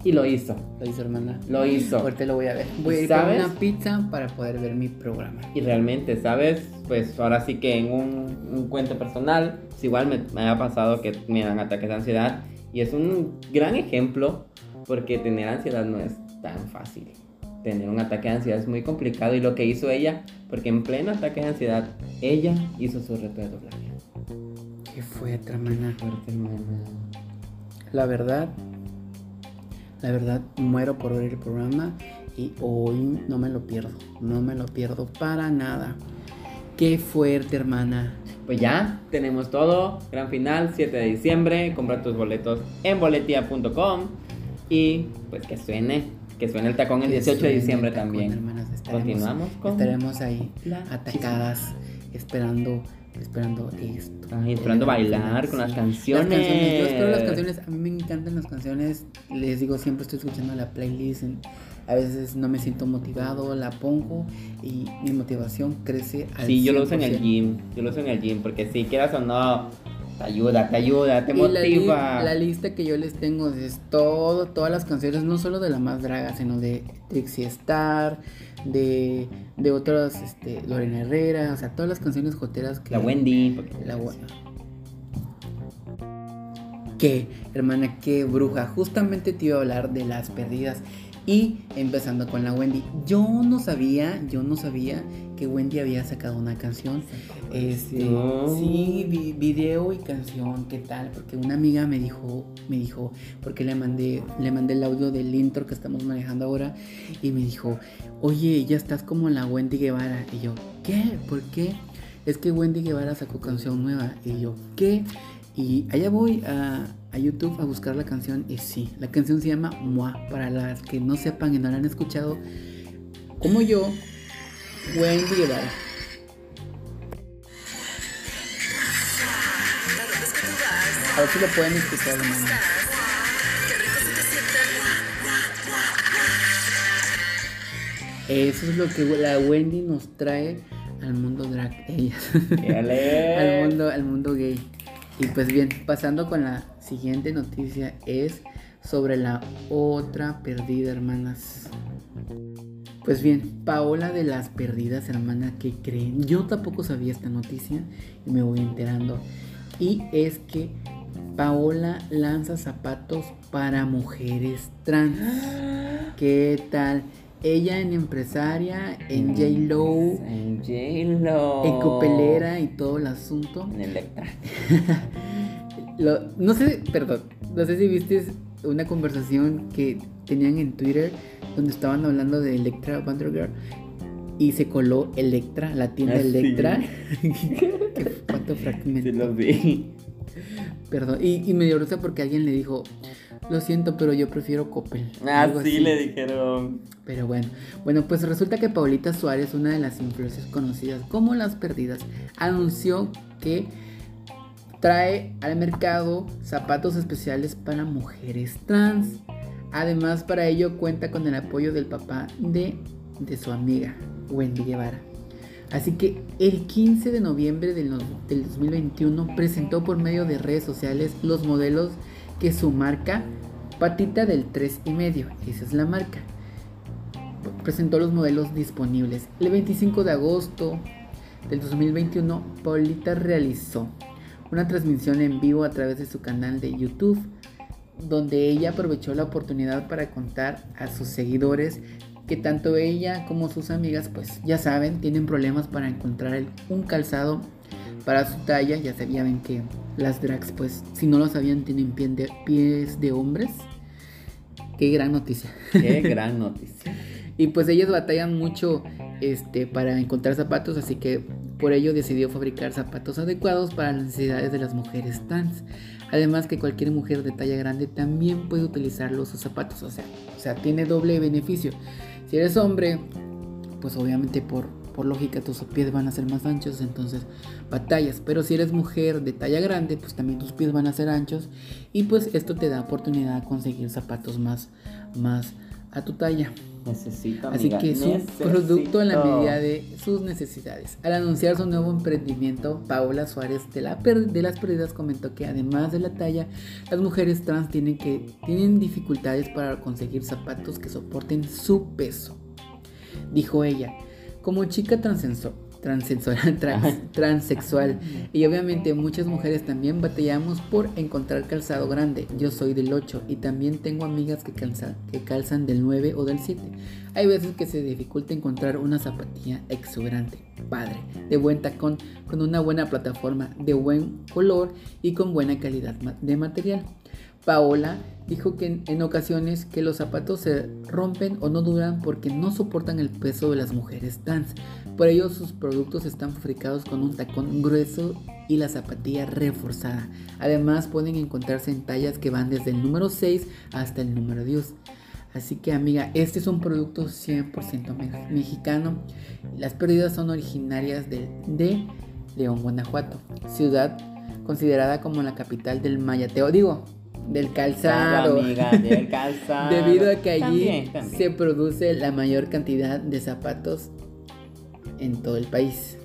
S3: Y lo hizo,
S2: Lo hizo hermana.
S3: lo hizo.
S2: Ahorita lo voy a ver. Voy a ir por
S3: ¿Sabes?
S2: una pizza para poder ver mi programa.
S3: Y realmente, ¿sabes? Pues ahora sí que en un, un cuento personal, pues igual me, me ha pasado que me dan ataques de ansiedad. Y es un gran ejemplo porque tener ansiedad no es tan fácil. Tener un ataque de ansiedad es muy complicado. Y lo que hizo ella, porque en pleno ataque de ansiedad, ella hizo su reto de doblaje.
S2: ¿Qué fue, hermana?
S3: Fuerte, hermana.
S2: La verdad, la verdad, muero por ver el programa y hoy no me lo pierdo. No me lo pierdo para nada. Qué fuerte, hermana.
S3: Pues ya, tenemos todo. Gran final, 7 de diciembre. Compra tus boletos en boletia.com. Y pues que suene, que suene el tacón el
S2: Que
S3: 18 de diciembre
S2: tacón,
S3: también.
S2: hermanas. Estaremos,
S3: Continuamos con
S2: estaremos ahí atacadas, esperando, esperando esto.
S3: Ay, esperando bailar con las canciones.
S2: Las canciones, Yo espero las canciones. A mí me encantan las canciones. Les digo, siempre estoy escuchando la playlist. a veces no me siento motivado, la pongo y mi motivación crece al
S3: Sí, yo lo uso en el
S2: 100%.
S3: gym. Yo lo uso en el gym porque si quieras o no, Te ayuda, te ayuda, te
S2: Y la, li-
S3: motiva.
S2: la lista que yo les tengo es todo, todas las canciones, no solo de la más draga, sino de Trixie Star, de, de otras, este, Lorena Herrera, o sea, todas las canciones joteras que...
S3: La Wendy. porque-
S2: La buena. Qué, hermana, qué bruja. Justamente te iba a hablar de las perdidas. Y empezando con la Wendy. Yo no sabía, yo no sabía que Wendy había sacado una canción. Este,
S3: No.
S2: sí, vi- video y canción, ¿qué tal? Porque una amiga me dijo, me dijo, porque le mandé, le mandé el audio del intro que estamos manejando ahora y me dijo, oye, ya estás como la Wendy Guevara. Y yo, ¿qué? ¿Por qué? Es que Wendy Guevara sacó canción nueva. Y yo, ¿qué? Y allá voy a, a YouTube a buscar la canción. Y sí, la canción se llama Moi. Para las que no sepan y no la han escuchado, como yo, Wendy Guevara. A ver si lo pueden escuchar, hermano. Eso es lo que la Wendy nos trae al mundo drag. Ella. Al mundo, al mundo gay. Y pues bien, pasando con la siguiente noticia es sobre la otra perdida, hermanas. Pues bien, Paola de las perdidas, hermana, ¿qué creen? Yo tampoco sabía esta noticia y me voy enterando. Y es que Paola lanza zapatos para mujeres trans. ¿Qué tal? Ella en empresaria, en J-Lo,
S3: En J-Lo.
S2: en copelera y todo el asunto.
S3: En Electra.
S2: Lo- no sé, perdón, no sé si viste una conversación que tenían en Twitter donde estaban hablando de Electra Girl y se coló Electra, la tienda
S3: Ah, sí.
S2: Electra. Qué cuánto fragmento.
S3: Sí, los vi.
S2: Perdón, y, y me dio risa porque alguien le dijo, lo siento, pero yo prefiero Coppel.
S3: Ah, sí,
S2: así.
S3: le dijeron.
S2: Pero bueno, bueno, pues resulta que Paulita Suárez, una de las influencers conocidas como Las Perdidas, anunció que trae al mercado zapatos especiales para mujeres trans. Además, para ello cuenta con el apoyo del papá de, de su amiga, Wendy Guevara. Así que el 15 de noviembre del, del 2021 presentó por medio de redes sociales los modelos que su marca, Patita del 3 y medio, esa es la marca, presentó los modelos disponibles. El 25 de agosto del 2021, Paulita realizó una transmisión en vivo a través de su canal de YouTube, donde ella aprovechó la oportunidad para contar a sus seguidores que tanto ella como sus amigas, pues ya saben, tienen problemas para encontrar un calzado para su talla. Ya sabían que las drags, pues si no lo sabían, tienen pie de- pies de hombres. Qué gran noticia.
S3: Qué gran noticia.
S2: Y pues ellas batallan mucho este, para encontrar zapatos, así que por ello decidió fabricar zapatos adecuados para las necesidades de las mujeres trans. Además que cualquier mujer de talla grande también puede utilizar los sus zapatos, o sea, o sea, tiene doble beneficio. Si eres hombre, pues obviamente por, por lógica tus pies van a ser más anchos, entonces batallas. Pero si eres mujer de talla grande, pues también tus pies van a ser anchos y pues esto te da oportunidad de conseguir zapatos más, más a tu talla.
S3: Necesito,
S2: Así
S3: amiga,
S2: que es un
S3: necesito.
S2: producto en la medida de sus necesidades. Al anunciar su nuevo emprendimiento, Paola Suárez de, la per- de las Perdidas comentó que además de la talla, las mujeres trans tienen, que, tienen dificultades para conseguir zapatos que soporten su peso. Dijo ella, como chica transenso- transexual, trans- transexual y obviamente muchas mujeres también batallamos por encontrar calzado grande. Yo soy del 8 y también tengo amigas que, calza- que calzan del 9 o del 7. Hay veces que se dificulta encontrar una zapatilla exuberante, padre, de buen tacón, con una buena plataforma, de buen color y con buena calidad de material. Paola dijo que en, ocasiones que los zapatos se rompen o no duran porque no soportan el peso de las mujeres trans. Por ello sus productos están fabricados con un tacón grueso y la zapatilla reforzada. Además pueden encontrarse en tallas que van desde el número 6 hasta el número 10. Así que amiga, este es un producto 100% me- mexicano. Las pérdidas son originarias de, de León, Guanajuato, ciudad considerada como la capital del mayateo, digo, del calzado.
S3: amiga, del calzado.
S2: Debido a que allí
S3: También, también.
S2: se produce la mayor cantidad de zapatos en todo el país.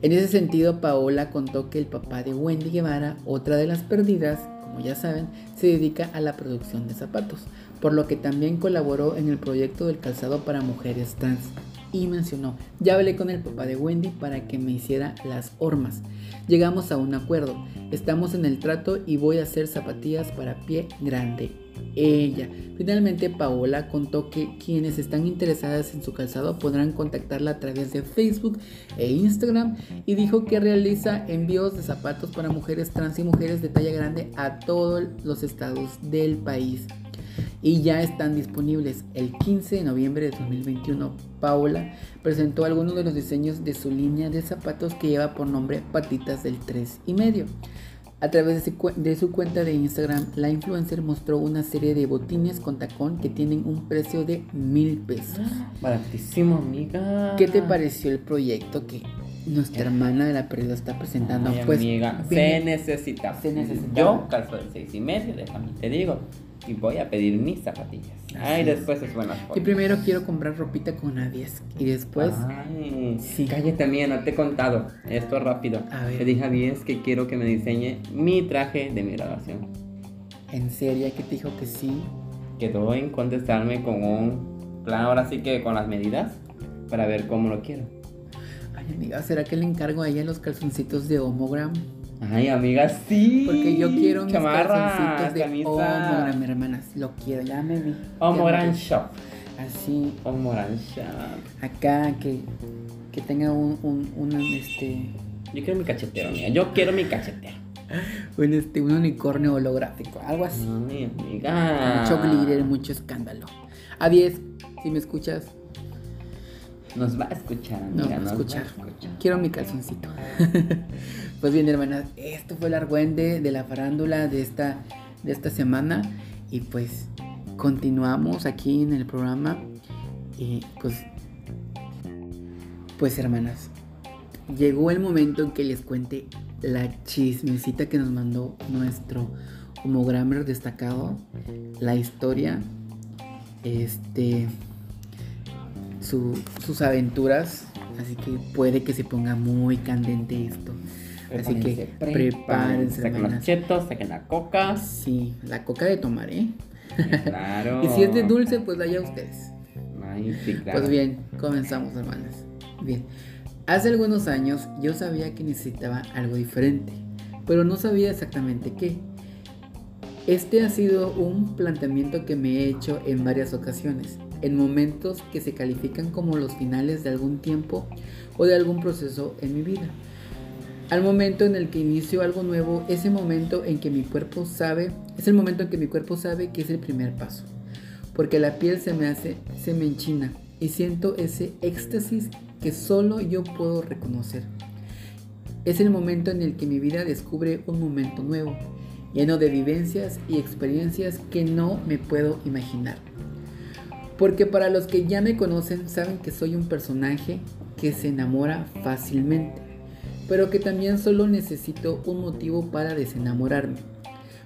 S2: En ese sentido, Paola contó que el papá de Wendy Guevara, otra de las perdidas, como ya saben, se dedica a la producción de zapatos, por lo que también colaboró en el proyecto del calzado para mujeres trans. Y mencionó, ya hablé con el papá de Wendy para que me hiciera las hormas. Llegamos a un acuerdo, estamos en el trato y voy a hacer zapatillas para pie grande ella. Finalmente, Paola contó que quienes están interesadas en su calzado podrán contactarla a través de Facebook e Instagram y dijo que realiza envíos de zapatos para mujeres trans y mujeres de talla grande a todos los estados del país. Y ya están disponibles. El 15 de noviembre de 2021, Paola presentó algunos de los diseños de su línea de zapatos que lleva por nombre Patitas del 3 y medio. A través de su, cuenta de Instagram, la influencer mostró una serie de botines con tacón que tienen un precio de mil pesos.
S3: Baratísimo, amiga.
S2: ¿Qué te pareció el proyecto que nuestra hermana de la pérdida está presentando?
S3: pues, amiga, se necesita. Se necesita. Yo calzo de seis y medio, déjame, te digo y voy a pedir mis zapatillas. Ay, después es buenas
S2: Y primero quiero comprar ropita con 10 y después.
S3: Ay, sí. cállate, mía, no te he contado. Esto rápido. A ver. Le dije a 10 que quiero que me diseñe mi traje de mi graduación.
S2: ¿En serio? que te dijo que sí?
S3: Quedó en contestarme con un plan, ahora sí que con las medidas, para ver cómo lo quiero.
S2: Ay, amiga, ¿será que le encargo a ella los calzoncitos de homogram?
S3: Ay, amiga, sí.
S2: Porque yo quiero mis calzoncitos de camisa. mi hermana, lo quiero, ya me vi.
S3: Omoran Shop.
S2: Así.
S3: Omoran Shop.
S2: Acá, que, que tenga un, un, un, este...
S3: Yo quiero mi cachetero, amiga. Yo quiero mi cachetero.
S2: Un, este, un unicornio holográfico, algo así.
S3: Ay, amiga.
S2: Mucho glitter, mucho escándalo. A 10, si me escuchas.
S3: Nos va a escuchar, amiga.
S2: No, nos, Va a escuchar. Quiero mi calzoncito. Pues bien, hermanas, esto fue el argüende de la farándula de esta, de esta semana. Y pues continuamos aquí en el programa. Y pues, pues hermanas, llegó el momento en que les cuente la chismecita que nos mandó nuestro homogrammer destacado. La historia, este, sus aventuras. Así que puede que se ponga muy candente esto. Así que prepárense,
S3: saquen los chetos, saquen la coca.
S2: Sí, la coca de tomar, ¿eh?
S3: Claro.
S2: y si es de dulce, pues vaya ustedes.
S3: Ay, sí, claro.
S2: Pues bien, comenzamos, hermanas. Bien. Hace algunos años yo sabía que necesitaba algo diferente, pero no sabía exactamente qué. Este ha sido un planteamiento que me he hecho en varias ocasiones, en momentos que se califican como los finales de algún tiempo o de algún proceso en mi vida. Al momento en el que inicio algo nuevo, ese momento en que mi cuerpo sabe, es el momento en que mi cuerpo sabe que es el primer paso. Porque la piel se me hace, se me enchina y siento ese éxtasis que solo yo puedo reconocer. Es el momento en el que mi vida descubre un momento nuevo, lleno de vivencias y experiencias que no me puedo imaginar. Porque para los que ya me conocen saben que soy un personaje que se enamora fácilmente pero que también solo necesito un motivo para desenamorarme,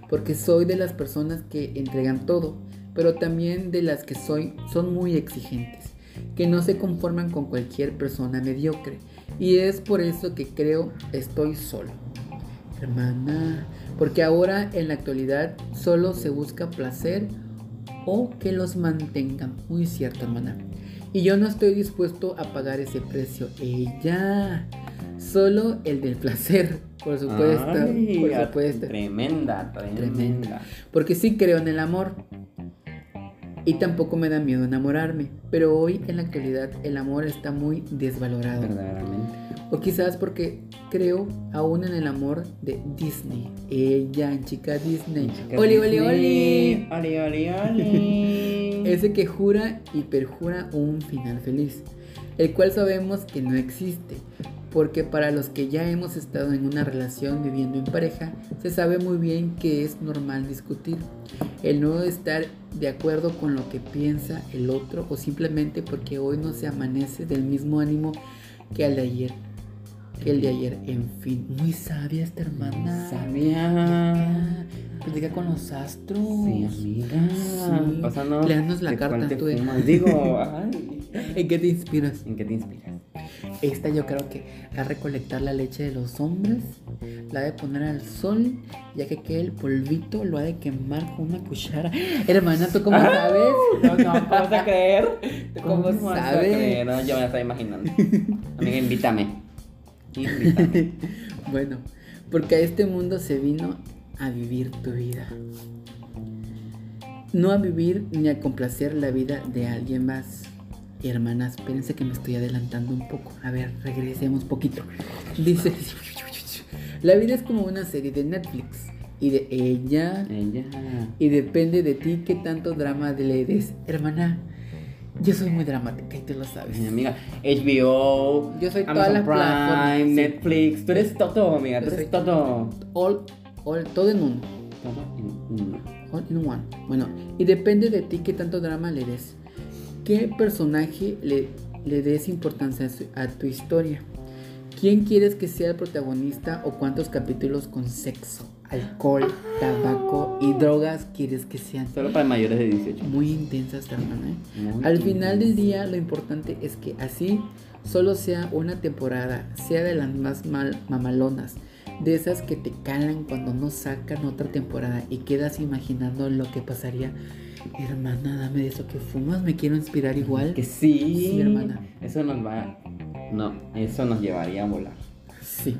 S2: porque soy de las personas que entregan todo, pero también de las que soy son muy exigentes, que no se conforman con cualquier persona mediocre, y es por eso que creo estoy solo. Hermana, porque ahora en la actualidad solo se busca placer o que los mantengan. Muy cierto, hermana. Y yo no estoy dispuesto a pagar ese precio. Ella. Solo el del placer, por supuesto. por supuesto.
S3: Tremenda, tremenda,
S2: Porque sí creo en el amor. Y tampoco me da miedo enamorarme. Pero hoy en la actualidad el amor está muy desvalorado.
S3: Verdaderamente.
S2: O quizás porque creo aún en el amor de Disney. Ella, chica Disney.
S3: oli, oli, oli. Oli, oli, oli.
S2: Ese que jura y perjura un final feliz. El cual sabemos que no existe porque para los que ya hemos estado en una relación viviendo en pareja, se sabe muy bien que es normal discutir, el no estar de acuerdo con lo que piensa el otro o simplemente porque hoy no se amanece del mismo ánimo que el de ayer. Que el de ayer, en fin, muy sabia esta hermana.
S3: Sabia.
S2: Platica con los astros.
S3: Sí, amiga. Sí.
S2: Pasando la carta.
S3: Digo, ay.
S2: ¿En qué te inspiras?
S3: ¿En qué te inspiras?
S2: Esta yo creo que a recolectar la leche de los hombres, la ha de poner al sol, ya que quede el polvito lo ha de quemar con una cuchara. Hermana, ¿tú cómo sabes?
S3: No, no, ¿cómo vas a creer?
S2: ¿Cómo
S3: vas a
S2: sabes?
S3: No, yo me la estaba imaginando. Amiga, invítame.
S2: Bueno, porque a este mundo se vino a vivir tu vida. No a vivir ni a complacer la vida de alguien más. Y hermanas, espérense que me estoy adelantando un poco. A ver, regresemos poquito. Dice, la vida es como una serie de Netflix. Y de ella,
S3: Ella.
S2: y depende de ti qué tanto drama le des. Hermana, yo soy muy dramática y tú lo sabes.
S3: Mi amiga, HBO,
S2: Yo soy todas
S3: Amazon
S2: plataformas,
S3: Prime,
S2: sí.
S3: Netflix, tú eres todo, amiga, tú
S2: Yo
S3: eres
S2: soy-
S3: todo.
S2: All, all, todo en uno.
S3: Todo en uno.
S2: All in one. Bueno, y depende de ti qué tanto drama le des. ¿Qué personaje le, le des importancia a, su- a tu historia? ¿Quién quieres que sea el protagonista o cuántos capítulos con sexo, alcohol, tabaco y drogas quieres que sean?
S3: Solo para mayores de 18.
S2: Muy intensas, hermana. ¿eh?
S3: Muy
S2: Al final del día lo importante es que así solo sea una temporada, sea de las más mal- mamalonas, de esas que te calan cuando no sacan otra temporada y quedas imaginando lo que pasaría. Hermana, dame de eso que fumas, me quiero inspirar igual.
S3: Que sí.
S2: Sí, hermana.
S3: Eso nos va. No, eso nos llevaría a volar.
S2: Sí,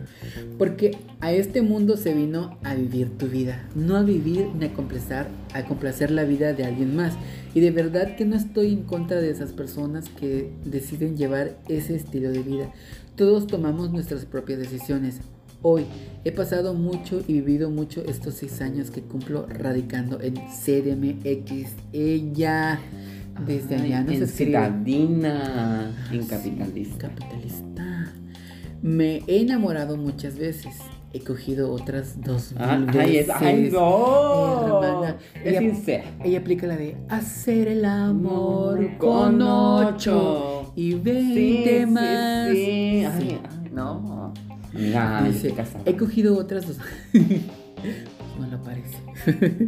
S2: porque a este mundo se vino a vivir tu vida, no a vivir ni a complacer, a complacer la vida de alguien más. Y de verdad que no estoy en contra de esas personas que deciden llevar ese estilo de vida. Todos tomamos nuestras propias decisiones. Hoy he pasado mucho y vivido mucho estos seis años que cumplo radicando en CDMX. Ella desde
S3: Ay,
S2: allá nos
S3: en
S2: escribe.
S3: Citadina, en
S2: Sí,
S3: capitalista.
S2: Me he enamorado muchas veces. He cogido otras dos mil
S3: Ah,
S2: veces.
S3: ay, es, ay, no.
S2: Hermana,
S3: Es
S2: ella-
S3: sincera.
S2: Ella aplica la de hacer el amor con ocho y veinte
S3: sí,
S2: más.
S3: Sí,
S2: Sí.
S3: Ay, ay, no. Amiga,
S2: Dice, he cogido otras dos. no lo parece.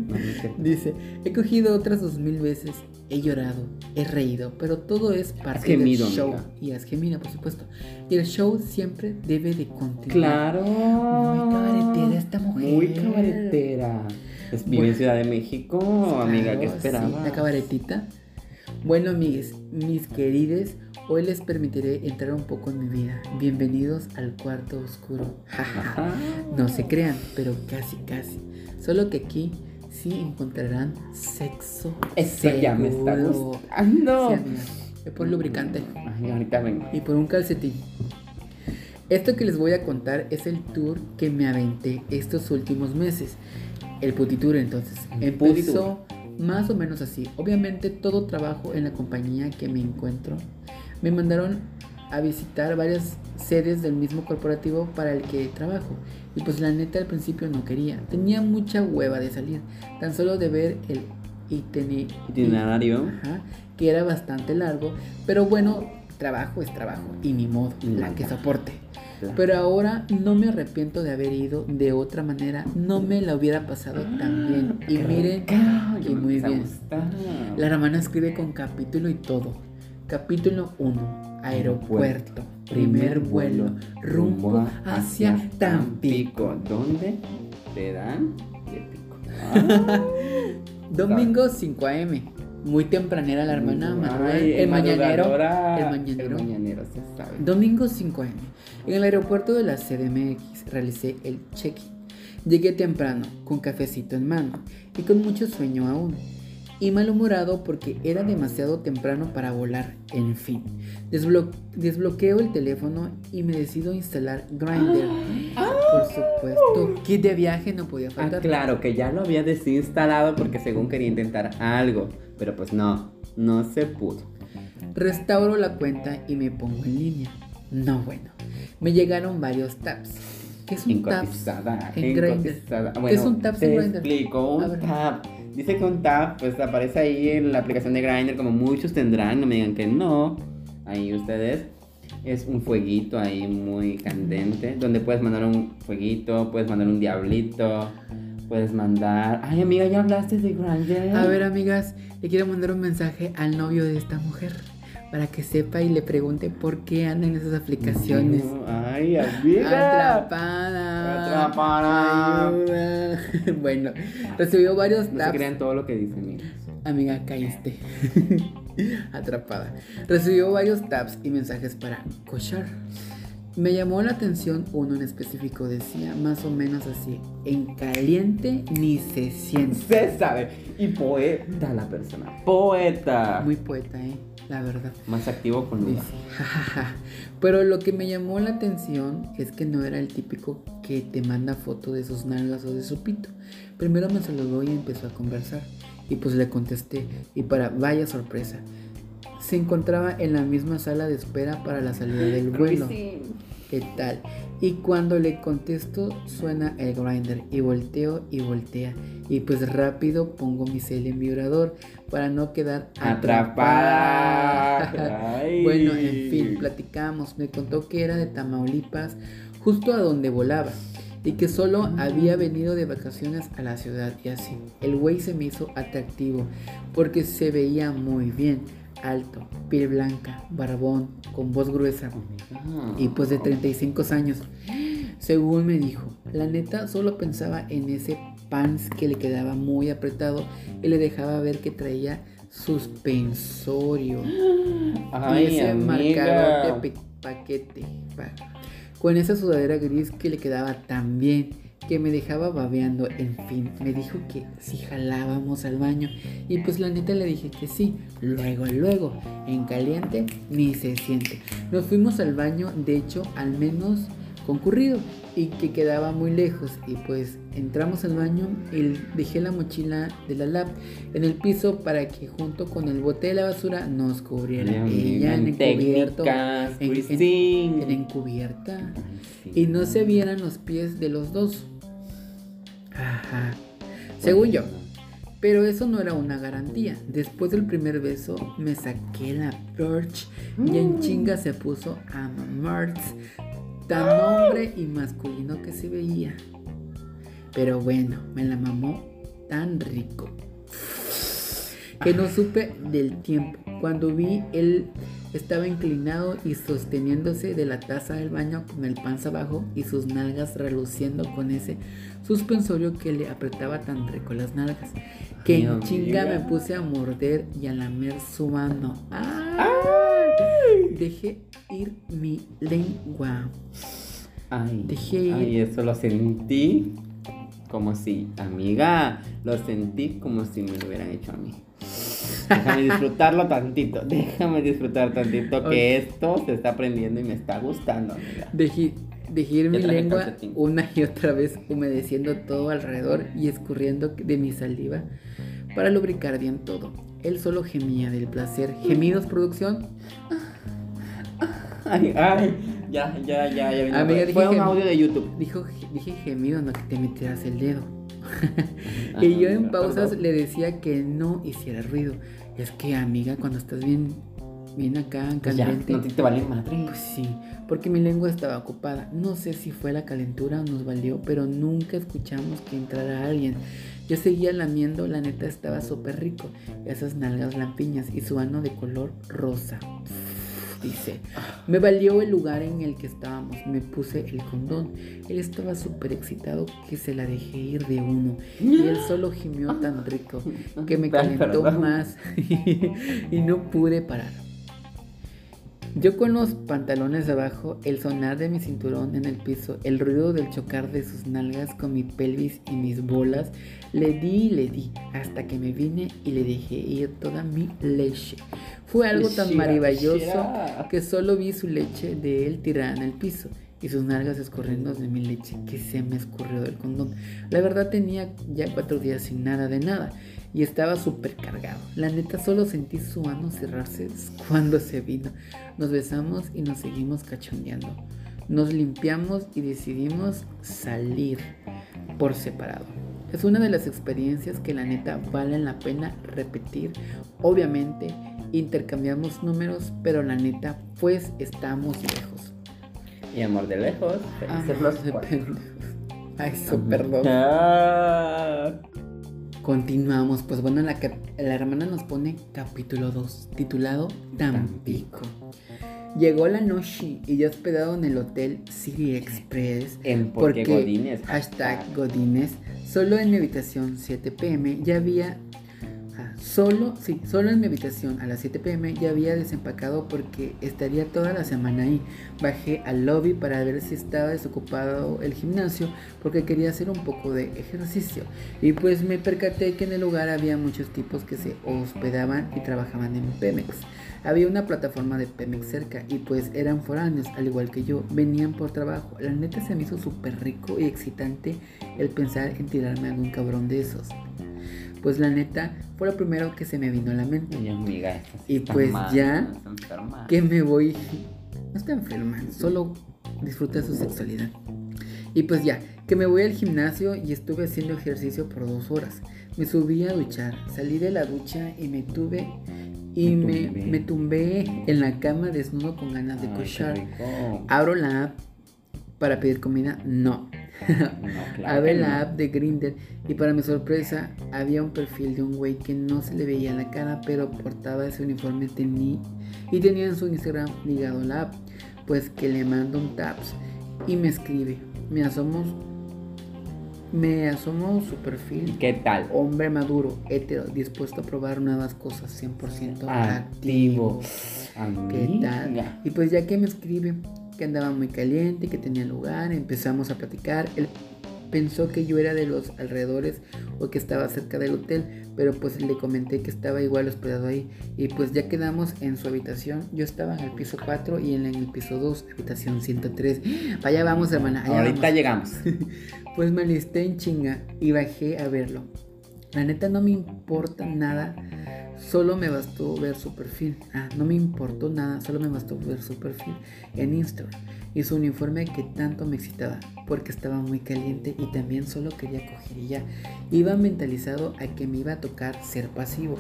S3: No, no es cierto.
S2: Dice, he cogido otras dos mil veces, he llorado, he reído, pero todo es parte
S3: gemido,
S2: del show.
S3: amiga.
S2: Y has gemido, por supuesto. Y el show siempre debe de continuar.
S3: Claro.
S2: Muy cabaretera esta mujer.
S3: Muy cabaretera. Es,
S2: Bueno.
S3: en Ciudad de México, amiga, ¿qué
S2: Claro,
S3: esperaba?
S2: sí, la cabaretita. Bueno, amigues, mis querides, hoy les permitiré entrar un poco en mi vida. Bienvenidos al cuarto oscuro. No se crean, pero casi, casi. Solo que aquí sí encontrarán sexo.
S3: Esto ya me está gustando.
S2: Sí, amiga. Es por lubricante
S3: Ay, ahorita vengo.
S2: y por un calcetín. Esto que les voy a contar es el tour que me aventé estos últimos meses. El putitour entonces.
S3: El
S2: Empezó más o menos así. Obviamente todo trabajo en la compañía que me encuentro. Me mandaron a visitar varias sedes del mismo corporativo para el que trabajo. Y pues la neta al principio no quería. Tenía mucha hueva de salir. Tan solo de ver el itine-
S3: Itinerario.
S2: Ajá, que era bastante largo, pero bueno, trabajo es trabajo y ni modo, la que soporte.
S3: Claro.
S2: Pero ahora no me arrepiento de haber ido de otra manera, no me la hubiera pasado tan bien. Y miren,
S3: me
S2: muy bien. La hermana escribe con capítulo y todo. Capítulo 1, aeropuerto, primer vuelo, rumbo hacia Tampico.
S3: ¿Dónde te dan de pico? Ah,
S2: Domingo 5 am, muy tempranera la hermana Manuel, el mañanero, el mañanero.
S3: El mañanero, se sabe.
S2: Domingo 5 am. En el aeropuerto de la CDMX realicé el check-in. Llegué temprano, con cafecito en mano y con mucho sueño aún. Y malhumorado porque era demasiado temprano para volar. En fin, Desblo- desbloqueo el teléfono y me decido instalar Grindr. Por supuesto, kit de viaje no podía
S3: Ah,
S2: faltar.
S3: claro, que ya lo había desinstalado porque según quería intentar algo. Pero pues no, no se pudo.
S2: Restauro la cuenta y me pongo en línea. No, bueno. Me llegaron varios tabs. ¿Qué es un?
S3: Encotizada,
S2: en Grindr.
S3: encotizada.
S2: ¿Qué
S3: Bueno,
S2: es un tabs
S3: te explico, un tab. Dice que un tab, pues aparece ahí en la aplicación de Grindr, como muchos tendrán, no me digan que no. Ahí ustedes. Es un fueguito ahí muy candente, donde puedes mandar un fueguito, puedes mandar un diablito, puedes mandar... Ay, amiga, ¿ya hablaste de Grindr?
S2: A ver, amigas, le quiero mandar un mensaje al novio de esta mujer para que sepa y le pregunte por qué anda en esas aplicaciones.
S3: Ay, amiga.
S2: Atrapada.
S3: Atrapada.
S2: Ayuda. bueno, recibió varios
S3: No se crean todo lo que dicen, amiga.
S2: Amiga, caíste. Atrapada. Recibió varios taps y mensajes para cochar. Me llamó la atención uno en específico. Decía más o menos así: En caliente ni se siente.
S3: Se sabe. Y poeta la persona. Poeta.
S2: Muy poeta, ¿eh? La verdad.
S3: Más activo con
S2: jajaja. Pero lo que me llamó la atención es que no era el típico que te manda foto de sus nalgas o de su pito. Primero me saludó y empezó a conversar. Y pues le contesté. Y para vaya sorpresa. Se encontraba en la misma sala de espera para la salida del vuelo. ¿Qué tal? Y cuando le contesto suena el grinder y volteo y voltea. Y pues rápido pongo mi cel en vibrador para no quedar
S3: Atrapada. Ay.
S2: bueno, en fin, platicamos. Me contó que era de Tamaulipas, justo a donde volaba. Y que solo había venido de vacaciones a la ciudad y así. El güey se me hizo atractivo porque se veía muy bien. Alto, piel blanca, barbón, con voz gruesa y pues de 35 años. Según me dijo, la neta solo pensaba en ese pants que le quedaba muy apretado y le dejaba ver que traía suspensorio.
S3: Ay,
S2: y ese
S3: amiga.
S2: marcador de paquete. pa- Con esa sudadera gris que le quedaba tan bien que me dejaba babeando. En fin, me dijo que si jalábamos al baño. Y pues la neta le dije que sí. Luego, luego, en caliente ni se siente. Nos fuimos al baño, de hecho, al menos concurrido y que quedaba muy lejos y pues entramos al baño y dejé la mochila de la lab en el piso para que junto con el bote de la basura nos cubriera ella en encubierto en- en-
S3: Christine.
S2: en encubierta
S3: sí.
S2: y no se vieran los pies de los dos ajá según yo pero eso no era una garantía. Después del primer beso me saqué la perch y en chinga se puso a mamarts. Tan hombre y masculino que se veía. Pero bueno, me la mamó tan rico. Que no supe del tiempo. Cuando vi él estaba inclinado y sosteniéndose de la taza del baño con el panza abajo y sus nalgas reluciendo con ese suspensorio que le apretaba tan rico las nalgas. Que en chinga me puse a morder y a lamer su mano. ¡Ay! Dejé ir mi lengua.
S3: Ay,
S2: Dejé ir.
S3: ay, eso lo sentí como si, amiga, lo sentí como si me lo hubieran hecho a mí. Déjame disfrutarlo tantito, déjame disfrutar tantito que esto se está aprendiendo y me está gustando, amiga.
S2: Dejé, dejé mi lengua
S3: calcetín.
S2: una y otra vez humedeciendo todo alrededor y escurriendo de mi saliva para lubricar bien todo. Él solo gemía del placer. ¿Gemidos, producción?
S3: Ay, ay, ya, ya, ya, ya.
S2: Amiga,
S3: Fue un audio de YouTube.
S2: Dijo, dije gemido, no que te metieras el dedo. Y yo en pausas
S3: perdón.
S2: le decía que no hiciera ruido. Es que, amiga, cuando estás bien, bien acá,
S3: Pues ya,
S2: caliente.
S3: no te, te vale madre.
S2: Pues sí, porque mi lengua estaba ocupada. No sé si fue la calentura o nos valió, pero nunca escuchamos que entrara alguien. Yo seguía lamiendo, la neta estaba súper rico. Esas nalgas lampiñas y su ano de color rosa. Dice, me valió el lugar en el que estábamos, me puse el condón. Él estaba súper excitado que se la dejé ir de uno. Y él solo gimió tan rico que me calentó más y no pude parar. Yo con los pantalones abajo, el sonar de mi cinturón en el piso, el ruido del chocar de sus nalgas con mi pelvis y mis bolas, le di y le di hasta que me vine y le dejé ir toda mi leche. Fue algo tan
S3: shira.
S2: que solo vi su leche de él tirada en el piso y sus nalgas escurriendo de mi leche que se me escurrió del condón. La verdad tenía ya cuatro días sin nada de nada y estaba súper cargado. La neta solo sentí su ano cerrarse cuando se vino. Nos besamos y nos seguimos cachondeando. Nos limpiamos y decidimos salir por separado. Es una de las experiencias que la neta valen la pena repetir. Obviamente intercambiamos números, pero la neta pues estamos lejos.
S3: Y amor de lejos, felices los cuatro.
S2: pendejos. Ay, eso, perdón.
S3: Ah.
S2: Continuamos, pues bueno, la, la hermana nos pone capítulo 2, titulado Tampico. Llegó la noche y yo hospedado en el hotel City Express.
S3: En porque Godínez.
S2: Hashtag Godines. Solo en mi habitación 7 pm ya había. Solo, sí, solo en mi habitación a las 7 pm ya había desempacado porque estaría toda la semana ahí. Bajé al lobby para ver si estaba desocupado el gimnasio porque quería hacer un poco de ejercicio. Y pues me percaté que en el lugar había muchos tipos que se hospedaban y trabajaban en Pemex. Había una plataforma de Pemex cerca y pues eran foráneos, al igual que yo, venían por trabajo. La neta se me hizo súper rico y excitante el pensar en tirarme a algún cabrón de esos. Pues la neta fue lo primero que se me vino a la mente.
S3: Ay, amiga,
S2: Y pues
S3: mal,
S2: ya
S3: está enferma.
S2: Que me voy... No está enferma, solo disfruta su sexualidad. Y pues ya, que me voy al gimnasio y estuve haciendo ejercicio por dos horas. Me subí a duchar, salí de la ducha y me tuve y
S3: Me
S2: me,
S3: tumbé.
S2: me tumbé en la cama desnudo con ganas de
S3: Ay,
S2: cochar. Abro la app para pedir comida, no.
S3: No, claro
S2: Abre
S3: que
S2: la
S3: no.
S2: app de Grindr y para mi sorpresa había un perfil de un güey que no se le veía la cara, pero portaba ese uniforme tení- y tenía en su Instagram ligado a la app. Pues que le mando un taps y me escribe. Me asomo, me asomo su perfil.
S3: ¿Qué tal?
S2: Hombre maduro, hetero, dispuesto a probar nuevas cosas, 100%
S3: Activo.
S2: activo. ¿Qué tal? Y pues ya que me escribe que andaba muy caliente, que tenía lugar, empezamos a platicar. Él pensó que yo era de los alrededores o que estaba cerca del hotel, pero pues le comenté que estaba igual hospedado ahí. Y pues ya quedamos en su habitación. Yo estaba en el piso 4 y él en el piso 2, habitación 103. Allá vamos, hermana. Allá
S3: Ahorita
S2: vamos.
S3: llegamos.
S2: Pues me alisté en chinga y bajé a verlo. La neta no me importa nada, solo me bastó ver su perfil. Ah, no me importó nada, solo me bastó ver su perfil en Instagram y su uniforme que tanto me excitaba, porque estaba muy caliente y también solo quería coger y ya. Iba mentalizado a que me iba a tocar ser pasivo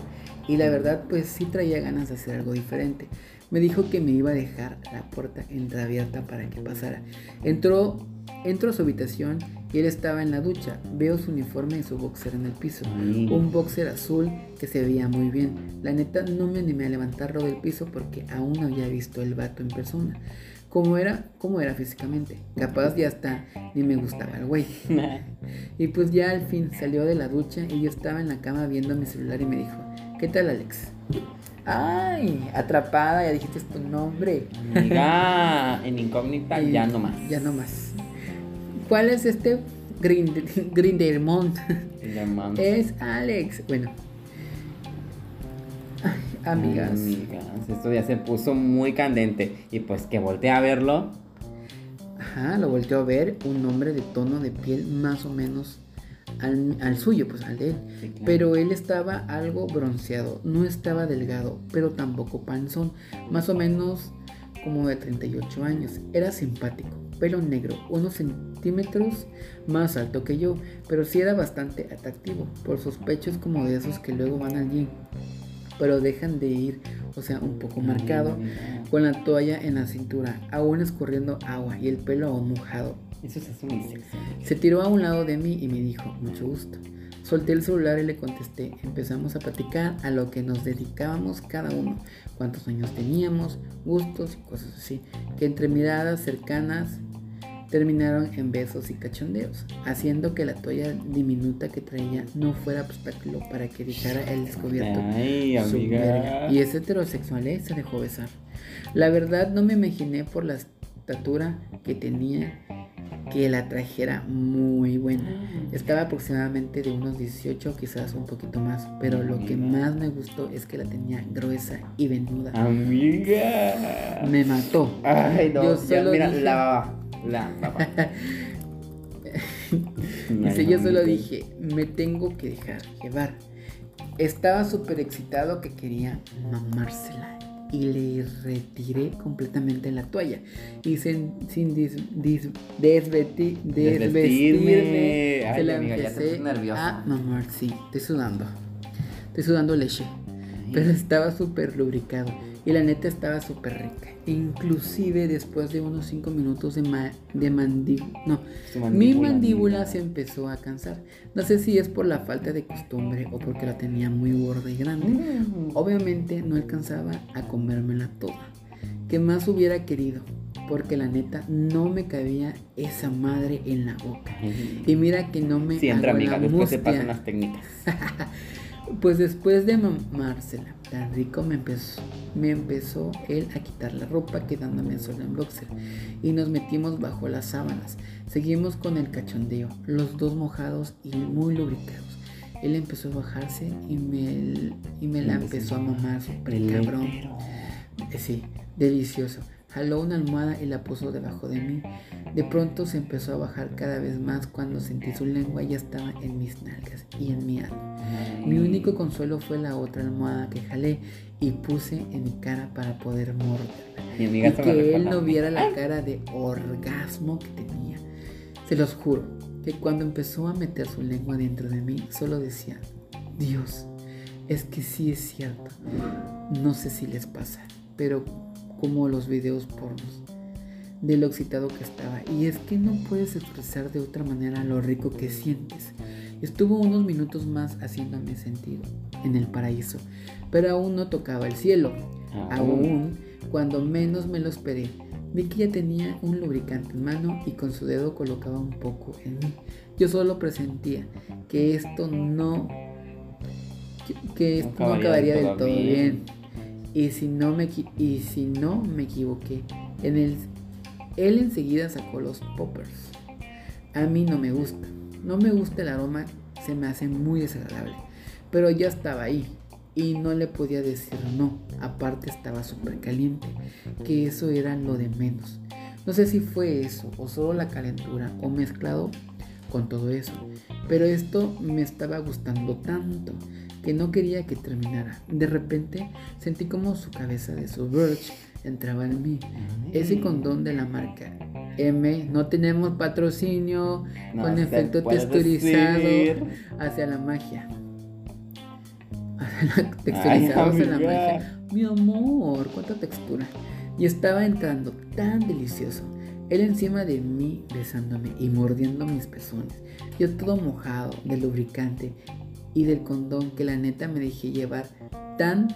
S2: y la verdad pues sí traía ganas de hacer algo diferente. Me dijo que me iba a dejar la puerta entreabierta para que pasara. Entró, entró a su habitación y él estaba en la ducha. Veo su uniforme y su boxer en el piso.
S3: Ay.
S2: Un boxer azul que se veía muy bien. La neta no me animé a levantarlo del piso porque aún no había visto el vato en persona. Como era, como era físicamente. Capaz ya hasta ni me gustaba el güey. Y pues ya al fin salió de la ducha y yo estaba en la cama viendo mi celular y me dijo, ¿qué tal Alex? Ay, atrapada, ya dijiste tu nombre.
S3: Amiga, en incógnita
S2: Y
S3: ya no más.
S2: Ya no más. ¿Cuál es este Grind- Grindelmont? Es Alex. Bueno. Ay, amigas.
S3: Amigas, esto ya se puso muy candente. Y pues que volteé a verlo.
S2: Ajá, lo volteó a ver. Un hombre de tono de piel más o menos al, al suyo, pues al de él.
S3: Sí, claro.
S2: Pero él estaba algo bronceado. No estaba delgado, pero tampoco panzón. Más o menos como de 38 años. Era simpático. Pelo negro, unos centímetros más alto que yo, pero sí era bastante atractivo por sus pechos como de esos que luego van al gym, pero dejan de ir, o sea, un poco marcado,
S3: Amiga,
S2: con la toalla en la cintura, aún escurriendo agua y el pelo aún mojado.
S3: Eso muy sexy.
S2: Se tiró a un lado de mí y me dijo, mucho gusto. Solté el celular y le contesté. Empezamos a platicar a lo que nos dedicábamos cada uno, cuántos años teníamos, gustos y cosas así, que entre miradas cercanas terminaron en besos y cachondeos, haciendo que la toalla diminuta que traía no fuera obstáculo para que dejara el descubierto
S3: Ay,
S2: su verga. Y es heterosexual, ¿eh? se dejó besar. La verdad no me imaginé por la estatura que tenía que la trajera muy buena. Estaba aproximadamente de unos 18, quizás un poquito más, pero lo que más me gustó es que la tenía gruesa y venuda.
S3: Amiga.
S2: Me mató.
S3: Ay, no.
S2: Yo
S3: ya,
S2: solo
S3: mira,
S2: dije-
S3: la baba. La baba.
S2: Dice, yo solo dije, me tengo que dejar llevar. Estaba súper excitado que quería mamársela y le retiré completamente la toalla. Y sin, sin dis- dis- desveti-
S3: Desvestirme. Ay,
S2: se la
S3: amiga, ya te nerviosa.
S2: a mamar. Sí, estoy sudando. Estoy sudando leche. Pero estaba súper lubricado Y la neta estaba súper rica. Inclusive después de unos 5 minutos de, ma- de mandíbula. No,
S3: Su
S2: mi
S3: mandíbula,
S2: se empezó a cansar. No sé si es por la falta de costumbre o porque la tenía muy gorda y grande.
S3: Mm.
S2: Obviamente no alcanzaba a comérmela toda. Que más hubiera querido. Porque la neta no me cabía esa madre en la boca. Y mira que no me
S3: Siempre,
S2: hago
S3: amiga, después se pasan las técnicas.
S2: Pues después de mamársela tan rico me empezó, me empezó él a quitar la ropa quedándome solo en boxer y nos metimos bajo las sábanas. Seguimos con el cachondeo, los dos mojados y muy lubricados. Él empezó a bajarse y me, y me la empezó a mamar súper cabrón. Sí, delicioso. Jaló una almohada y la puso debajo de mí. De pronto se empezó a bajar cada vez más cuando sentí su lengua ya estaba en mis nalgas y en mi ano. Mi único consuelo fue la otra almohada que jalé y puse en mi cara para poder morderla.
S3: Mi
S2: Y
S3: amiga
S2: que él no viera la cara de orgasmo que tenía. Se los juro que cuando empezó a meter su lengua dentro de mí, solo decía, Dios, es que sí es cierto. No sé si les pasa, pero como los videos pornos, de lo excitado que estaba. Y es que no puedes expresar de otra manera lo rico que sientes. Estuvo unos minutos más haciéndome sentir en el paraíso, pero aún no tocaba el cielo. Aún, cuando menos me lo esperé, vi que ya tenía un lubricante en mano y con su dedo colocaba un poco en mí. Yo solo presentía que esto no que, que esto no acabaría del todo bien. Y si no me y si no me equivoqué, en el él enseguida sacó los poppers. A mí no me gusta. No me gusta el aroma, se me hace muy desagradable. Pero ya estaba ahí y no le podía decir no. Aparte estaba súper caliente, que eso era lo de menos. No sé si fue eso o solo la calentura o mezclado con todo eso. Pero esto me estaba gustando tanto que no quería que terminara. De repente sentí como su cabeza de su Birch entraba en mí. Ese condón de la marca M, no tenemos patrocinio
S3: No
S2: con efecto texturizado
S3: decir.
S2: hacia la magia. Hacia la- texturizado hacia la magia. Mi amor, cuánta textura. Y estaba entrando tan delicioso. Él encima de mí besándome y mordiendo mis pezones. Yo todo mojado del lubricante y del condón que la neta me dejé llevar tan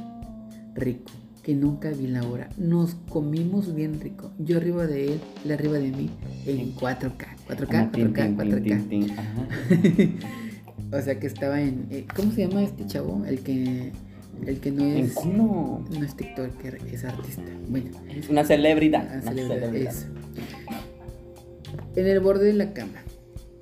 S2: rico que nunca vi la hora. Nos comimos bien rico. Yo arriba de él, él arriba de mí en 4K. 4K, 4K, 4K. O sea que estaba en. eh, ¿Cómo se llama este chavo? El que. El que no es. No es TikToker, es artista. Bueno,
S3: Es una celebridad. una
S2: celebra-
S3: celebridad.
S2: eso. En el borde de la cama.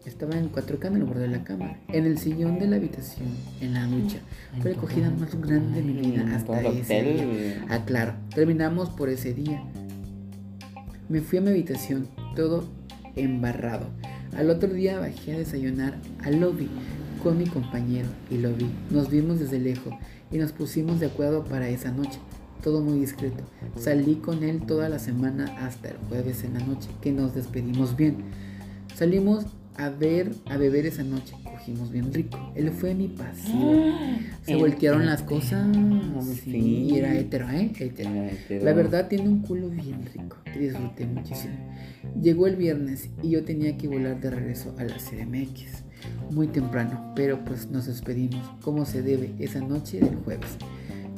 S2: Estaba en 4K en el borde de la cama. En el sillón de la habitación. En la ducha. Fue la acogida más grande de mi vida hasta ese día. Ah, claro. Terminamos por ese día. Me fui a mi habitación, todo embarrado. Al otro día bajé a desayunar al lobby con mi compañero y lo vi. Nos vimos desde lejos y nos pusimos de acuerdo para esa noche. Todo muy discreto. Salí con él toda la semana hasta el jueves en la noche, que nos despedimos bien. Salimos a ver, a beber esa noche. Cogimos bien rico. Él fue mi pasivo. Se
S3: El
S2: voltearon las cosas. Sí, era hetero, ¿eh? Hetero. La verdad tiene un culo bien rico, disfruté muchísimo. Llegó el viernes y yo tenía que volar de regreso a la CDMX. Muy temprano, pero pues nos despedimos como se debe esa noche del jueves.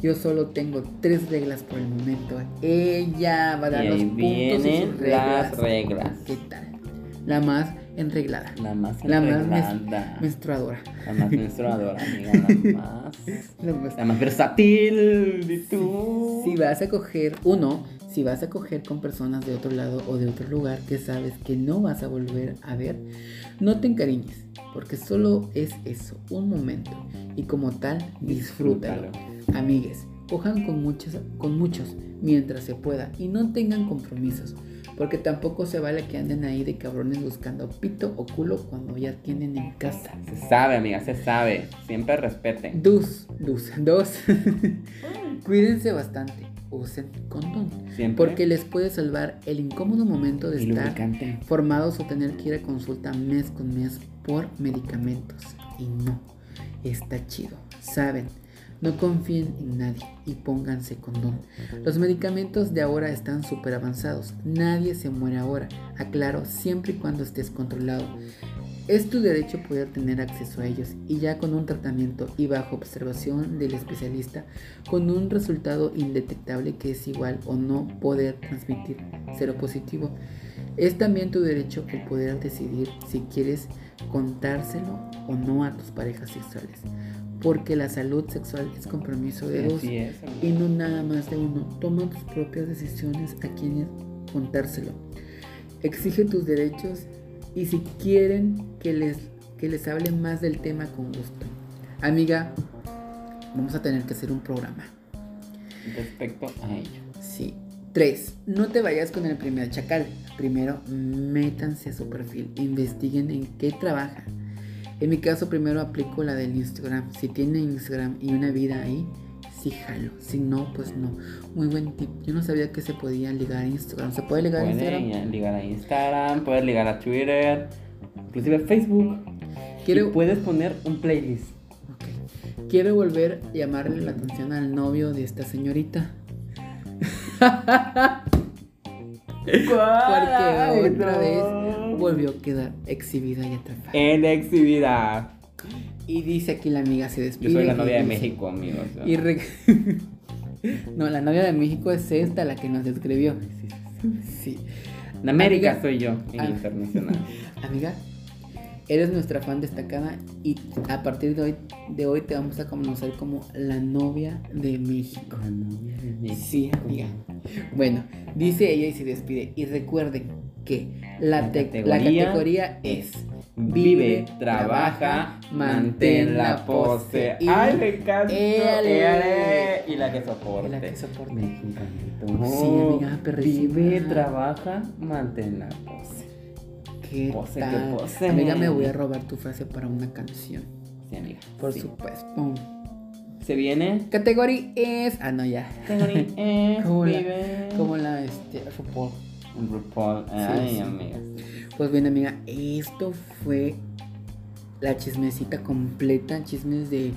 S2: Yo solo tengo tres reglas por el momento. Ella va a dar
S3: Y
S2: los puntos y sus reglas.
S3: las reglas.
S2: ¿Qué tal? La más enreglada.
S3: La más
S2: La más menstruadora.
S3: La más menstruadora, amiga. La más.
S2: La más-
S3: La más versátil. ¿Y tú?
S2: Si vas a coger, uno, si vas a coger con personas de otro lado o de otro lugar que sabes que no vas a volver a ver, no te encariñes, porque solo es eso, un momento, y como tal, disfrútalo. Amigues, cojan con muchos, con muchos mientras se pueda y no tengan compromisos, porque tampoco se vale que anden ahí de cabrones buscando pito o culo cuando ya tienen en casa.
S3: Se sabe, amiga, se sabe. Siempre respeten.
S2: Dus, dus, dos. Cuídense bastante, usen condón.
S3: Siempre.
S2: Porque les puede salvar el incómodo momento de
S3: Y
S2: estar
S3: lubricante.
S2: formados o tener que ir a consulta mes con mes por medicamentos. Y no, está chido. Saben, No confíen en nadie y pónganse condón. Los medicamentos de ahora están súper avanzados. Nadie se muere ahora. Aclaro, siempre y cuando estés controlado. Es tu derecho poder tener acceso a ellos y ya con un tratamiento y bajo observación del especialista, con un resultado indetectable que es igual o no poder transmitir cero positivo. Es también tu derecho el poder decidir si quieres contárselo o no a tus parejas sexuales. Porque la salud sexual es compromiso de dos
S3: es,
S2: y no nada más de uno. Toma tus propias decisiones a quienes contárselo. Exige tus derechos y si quieren que les, que les hable más del tema con gusto. Amiga, vamos a tener que hacer un programa.
S3: Respecto a ello.
S2: Sí. 3. No te vayas con el primer chacal. Primero, métanse a su perfil. Investiguen en qué trabaja. En mi caso, primero aplico la del Instagram. Si tiene Instagram y una vida ahí, sí jalo. Si no, pues no. Muy buen tip. Yo no sabía que se podía ligar a Instagram. ¿Se puede ligar a Instagram?
S3: Puedes ligar a Instagram, puedes ligar a Twitter, inclusive a Facebook.
S2: Quiero-
S3: Y puedes poner un playlist.
S2: Ok. Quiero volver a llamarle la atención al novio de esta señorita. Porque otra vez volvió a quedar exhibida y atrapada.
S3: En exhibida.
S2: Y dice aquí la amiga se
S3: Yo
S2: despide.
S3: soy la novia de México, amigos.
S2: Y re- no, la novia de México es esta, la que nos escribió. Sí.
S3: En América
S2: Amiga-
S3: soy yo, en internacional.
S2: Amiga, eres nuestra fan destacada y a partir de hoy, de hoy te vamos a conocer como la novia de México.
S3: La novia de México.
S2: Sí, amiga. Bueno, dice ella y se despide. Y recuerden que la,
S3: La
S2: te- la
S3: categoría
S2: es
S3: Vive, trabaja, mantén la pose.
S2: y
S3: Ay, me encanta. Y la que soporte.
S2: la que soporte.
S3: Me.
S2: Sí, amiga, perrísima.
S3: Vive, trabaja, mantén la pose.
S2: ¿Qué
S3: Pose, qué
S2: tal?
S3: pose.
S2: Amiga, me voy a robar tu frase para una canción.
S3: Sí, amiga.
S2: Por
S3: sí.
S2: supuesto.
S3: Se viene.
S2: Categoría es. Ah, no, ya.
S3: Eh,
S2: Como la-. Como la este, RuPaul.
S3: RuPaul. Ay,
S2: sí.
S3: amiga.
S2: Pues bien, amiga, esto fue la chismecita completa, chismes de,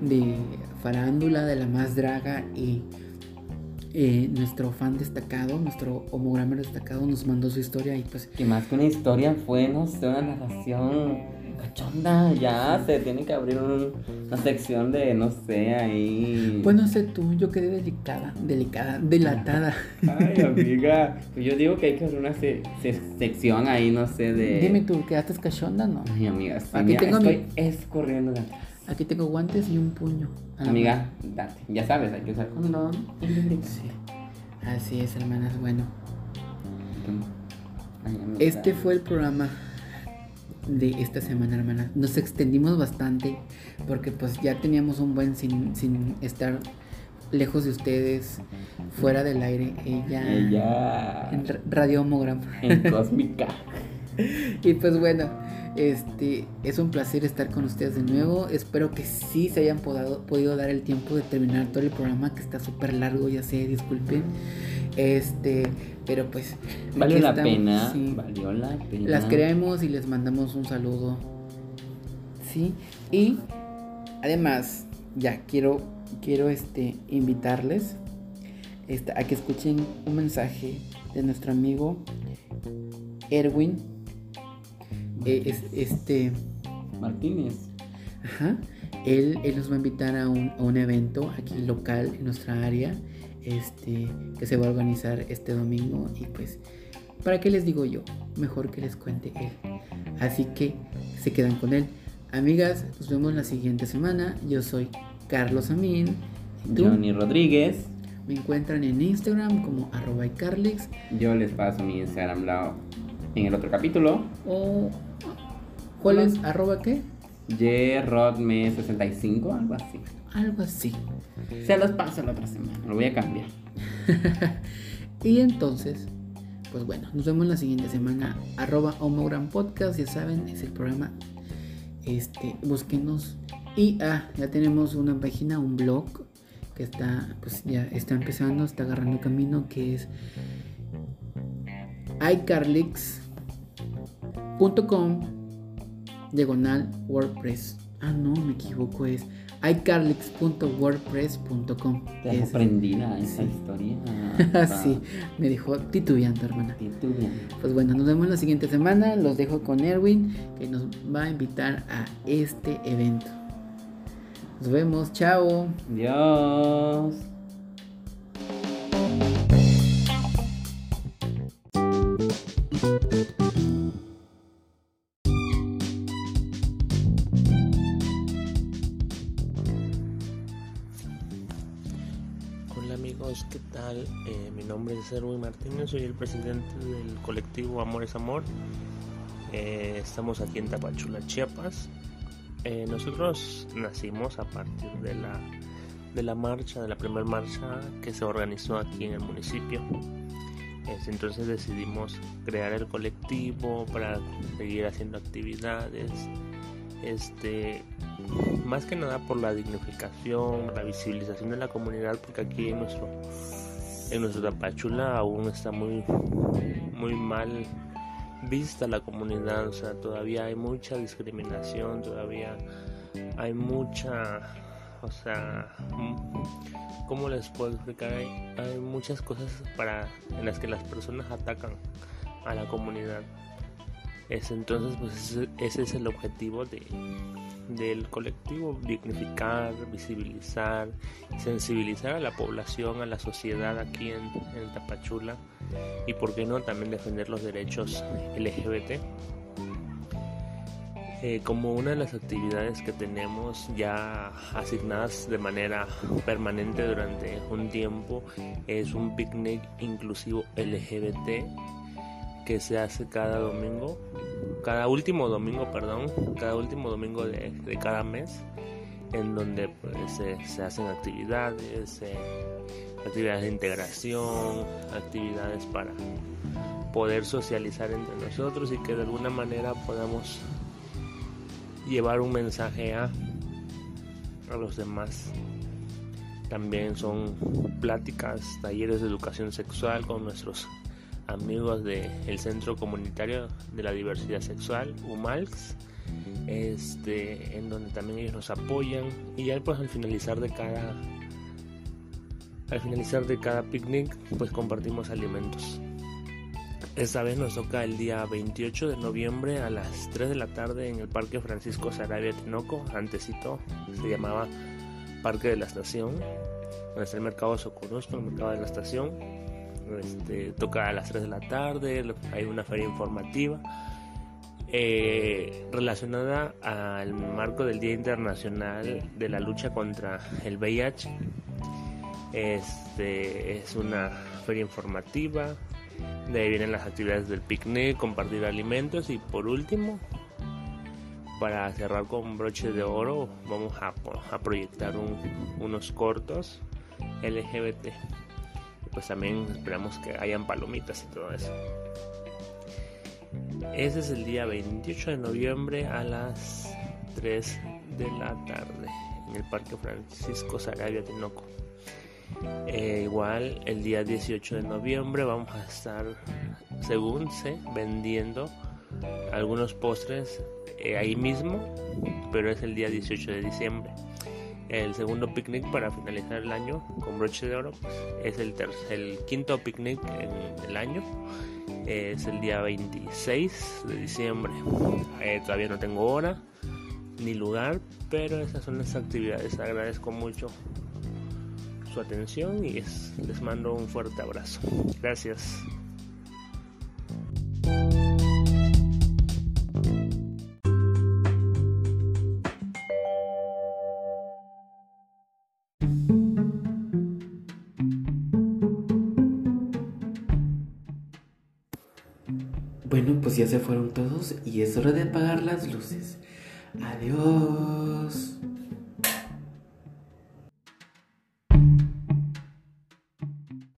S2: de farándula, de la más draga y eh, nuestro fan destacado, nuestro homogramer destacado nos mandó su historia y pues
S3: Que más que una historia fue, no sé, una narración cachonda. Ya se tiene que abrir un- una sección de, no sé, ahí.
S2: pues no sé tú, yo quedé delicada, delicada, delatada.
S3: Ay, amiga. Pues yo digo que hay que abrir una se- se- sección ahí, no sé, de.
S2: Dime tú, ¿quedaste cachonda no?
S3: Ay, amiga, sí,
S2: Aquí
S3: mira,
S2: tengo
S3: estoy
S2: mi-
S3: escurriendo de atrás.
S2: Aquí tengo guantes y un puño.
S3: Amiga, date. Ya sabes, hay que usar condón.
S2: Sí. Así es, hermanas, bueno. Este fue el programa de esta semana, hermana. Nos extendimos bastante porque pues ya teníamos un buen sin, sin estar lejos de ustedes, fuera del aire, ella,
S3: Ella.
S2: en ra- Radio Homogram.
S3: En cósmica.
S2: Y pues bueno, este es un placer estar con ustedes de nuevo. Espero que sí se hayan podado- podido dar el tiempo de terminar todo el programa que está súper largo, ya sé, disculpen. Este, pero pues
S3: Valió la
S2: estamos,
S3: pena.
S2: sí.
S3: Valió la pena.
S2: Las queremos y les mandamos un saludo. Sí. Y además, ya quiero quiero este invitarles este, a que escuchen un mensaje de nuestro amigo Erwin. Eh, es- este,
S3: Martínez.
S2: ajá, él, él nos va a invitar a un, a un evento aquí local en nuestra área, este, que se va a organizar este domingo y pues, ¿para qué les digo yo? Mejor que les cuente él. Así que se quedan con él. Amigas, nos vemos la siguiente semana. Yo soy Carlos Amin.
S3: Johnny Rodríguez.
S2: Me encuentran en Instagram como arroba
S3: Yo les paso mi Instagram en el otro capítulo.
S2: o... ¿Cuál es? ¿Arroba qué?
S3: Jrodme65, algo así.
S2: Algo así.
S3: Se los paso la otra semana. Lo voy a cambiar.
S2: Y entonces, pues bueno, nos vemos la siguiente semana. Arroba Homogram Podcast, ya saben, es el programa. Este, búsquenos. Y ah, ya tenemos una página, un blog que está, pues ya está empezando, está agarrando camino, que es iCarlix.com diagonal WordPress. Ah, no, me equivoco, es iCarlix.wordpress.com.
S3: Te
S2: Es-
S3: prendida esa
S2: sí.
S3: historia.
S2: sí, me dijo titubeando, hermana.
S3: Titubeando.
S2: Pues bueno, nos vemos la siguiente semana. Los dejo con Erwin, que nos va a invitar a este evento. Nos vemos, chao.
S5: Hola ¿qué tal? Eh, mi nombre es Erwin Martínez, soy el presidente del colectivo Amor es Amor. Eh, estamos aquí en Tapachula, Chiapas. Eh, nosotros nacimos a partir de la, de la marcha, de la primera marcha que se organizó aquí en el municipio. Es, entonces decidimos crear el colectivo para seguir haciendo actividades. Este, más que nada por la dignificación, la visibilización de la comunidad, porque aquí en nuestro en nuestro Tapachula aún está muy muy mal vista la comunidad, o sea, todavía hay mucha discriminación, todavía hay mucha, o sea, ¿cómo les puedo explicar? Hay, hay muchas cosas para en las que las personas atacan a la comunidad. Es entonces pues ese, es el objetivo de, del colectivo, dignificar, visibilizar, sensibilizar a la población, a la sociedad aquí en, en Tapachula y por qué no también defender los derechos LGBT. Eh, como una de las actividades que tenemos ya asignadas de manera permanente durante un tiempo es un picnic inclusivo LGBT que se hace cada domingo, cada último domingo, perdón, cada último domingo de, de cada mes, en donde pues, se, hacen actividades, actividades de integración, actividades para poder socializar entre nosotros y que de alguna manera podamos llevar un mensaje a, a los demás. También son pláticas, talleres de educación sexual con nuestros amigos del Centro Comunitario de la Diversidad Sexual, UMALX, este, en donde también ellos nos apoyan y ya pues al finalizar de cada al finalizar de cada picnic pues compartimos alimentos. Esta vez nos toca el día 28 de noviembre a las 3 de la tarde en el Parque Francisco Sarabia Tinoco, antecito se llamaba Parque de la Estación, donde está el mercado Socorusco, el mercado de la estación. Este, toca a las 3 de la tarde, hay una feria informativa eh, relacionada al marco del Día Internacional de la Lucha contra el VIH. Este, es una feria informativa, de ahí vienen las actividades del picnic, compartir alimentos y por último, para cerrar con broche de oro, vamos a, proyectar un, unos cortos LGBT pues también esperamos que hayan palomitas y todo eso. Ese es el día 28 de noviembre a las 3 de la tarde en el Parque Francisco Sarabia Tinoco. Eh, igual el día 18 de noviembre vamos a estar, según sé, vendiendo algunos postres eh, ahí mismo, pero es el día 18 de diciembre el segundo picnic para finalizar el año con broche de oro. Es el, el quinto picnic en el año. Es el día 26 de diciembre. Eh, todavía no tengo hora ni lugar pero esas son las actividades. Agradezco mucho su atención y es, les mando un fuerte abrazo. Gracias
S2: Bueno, pues ya se fueron todos y es hora de apagar las luces. Adiós.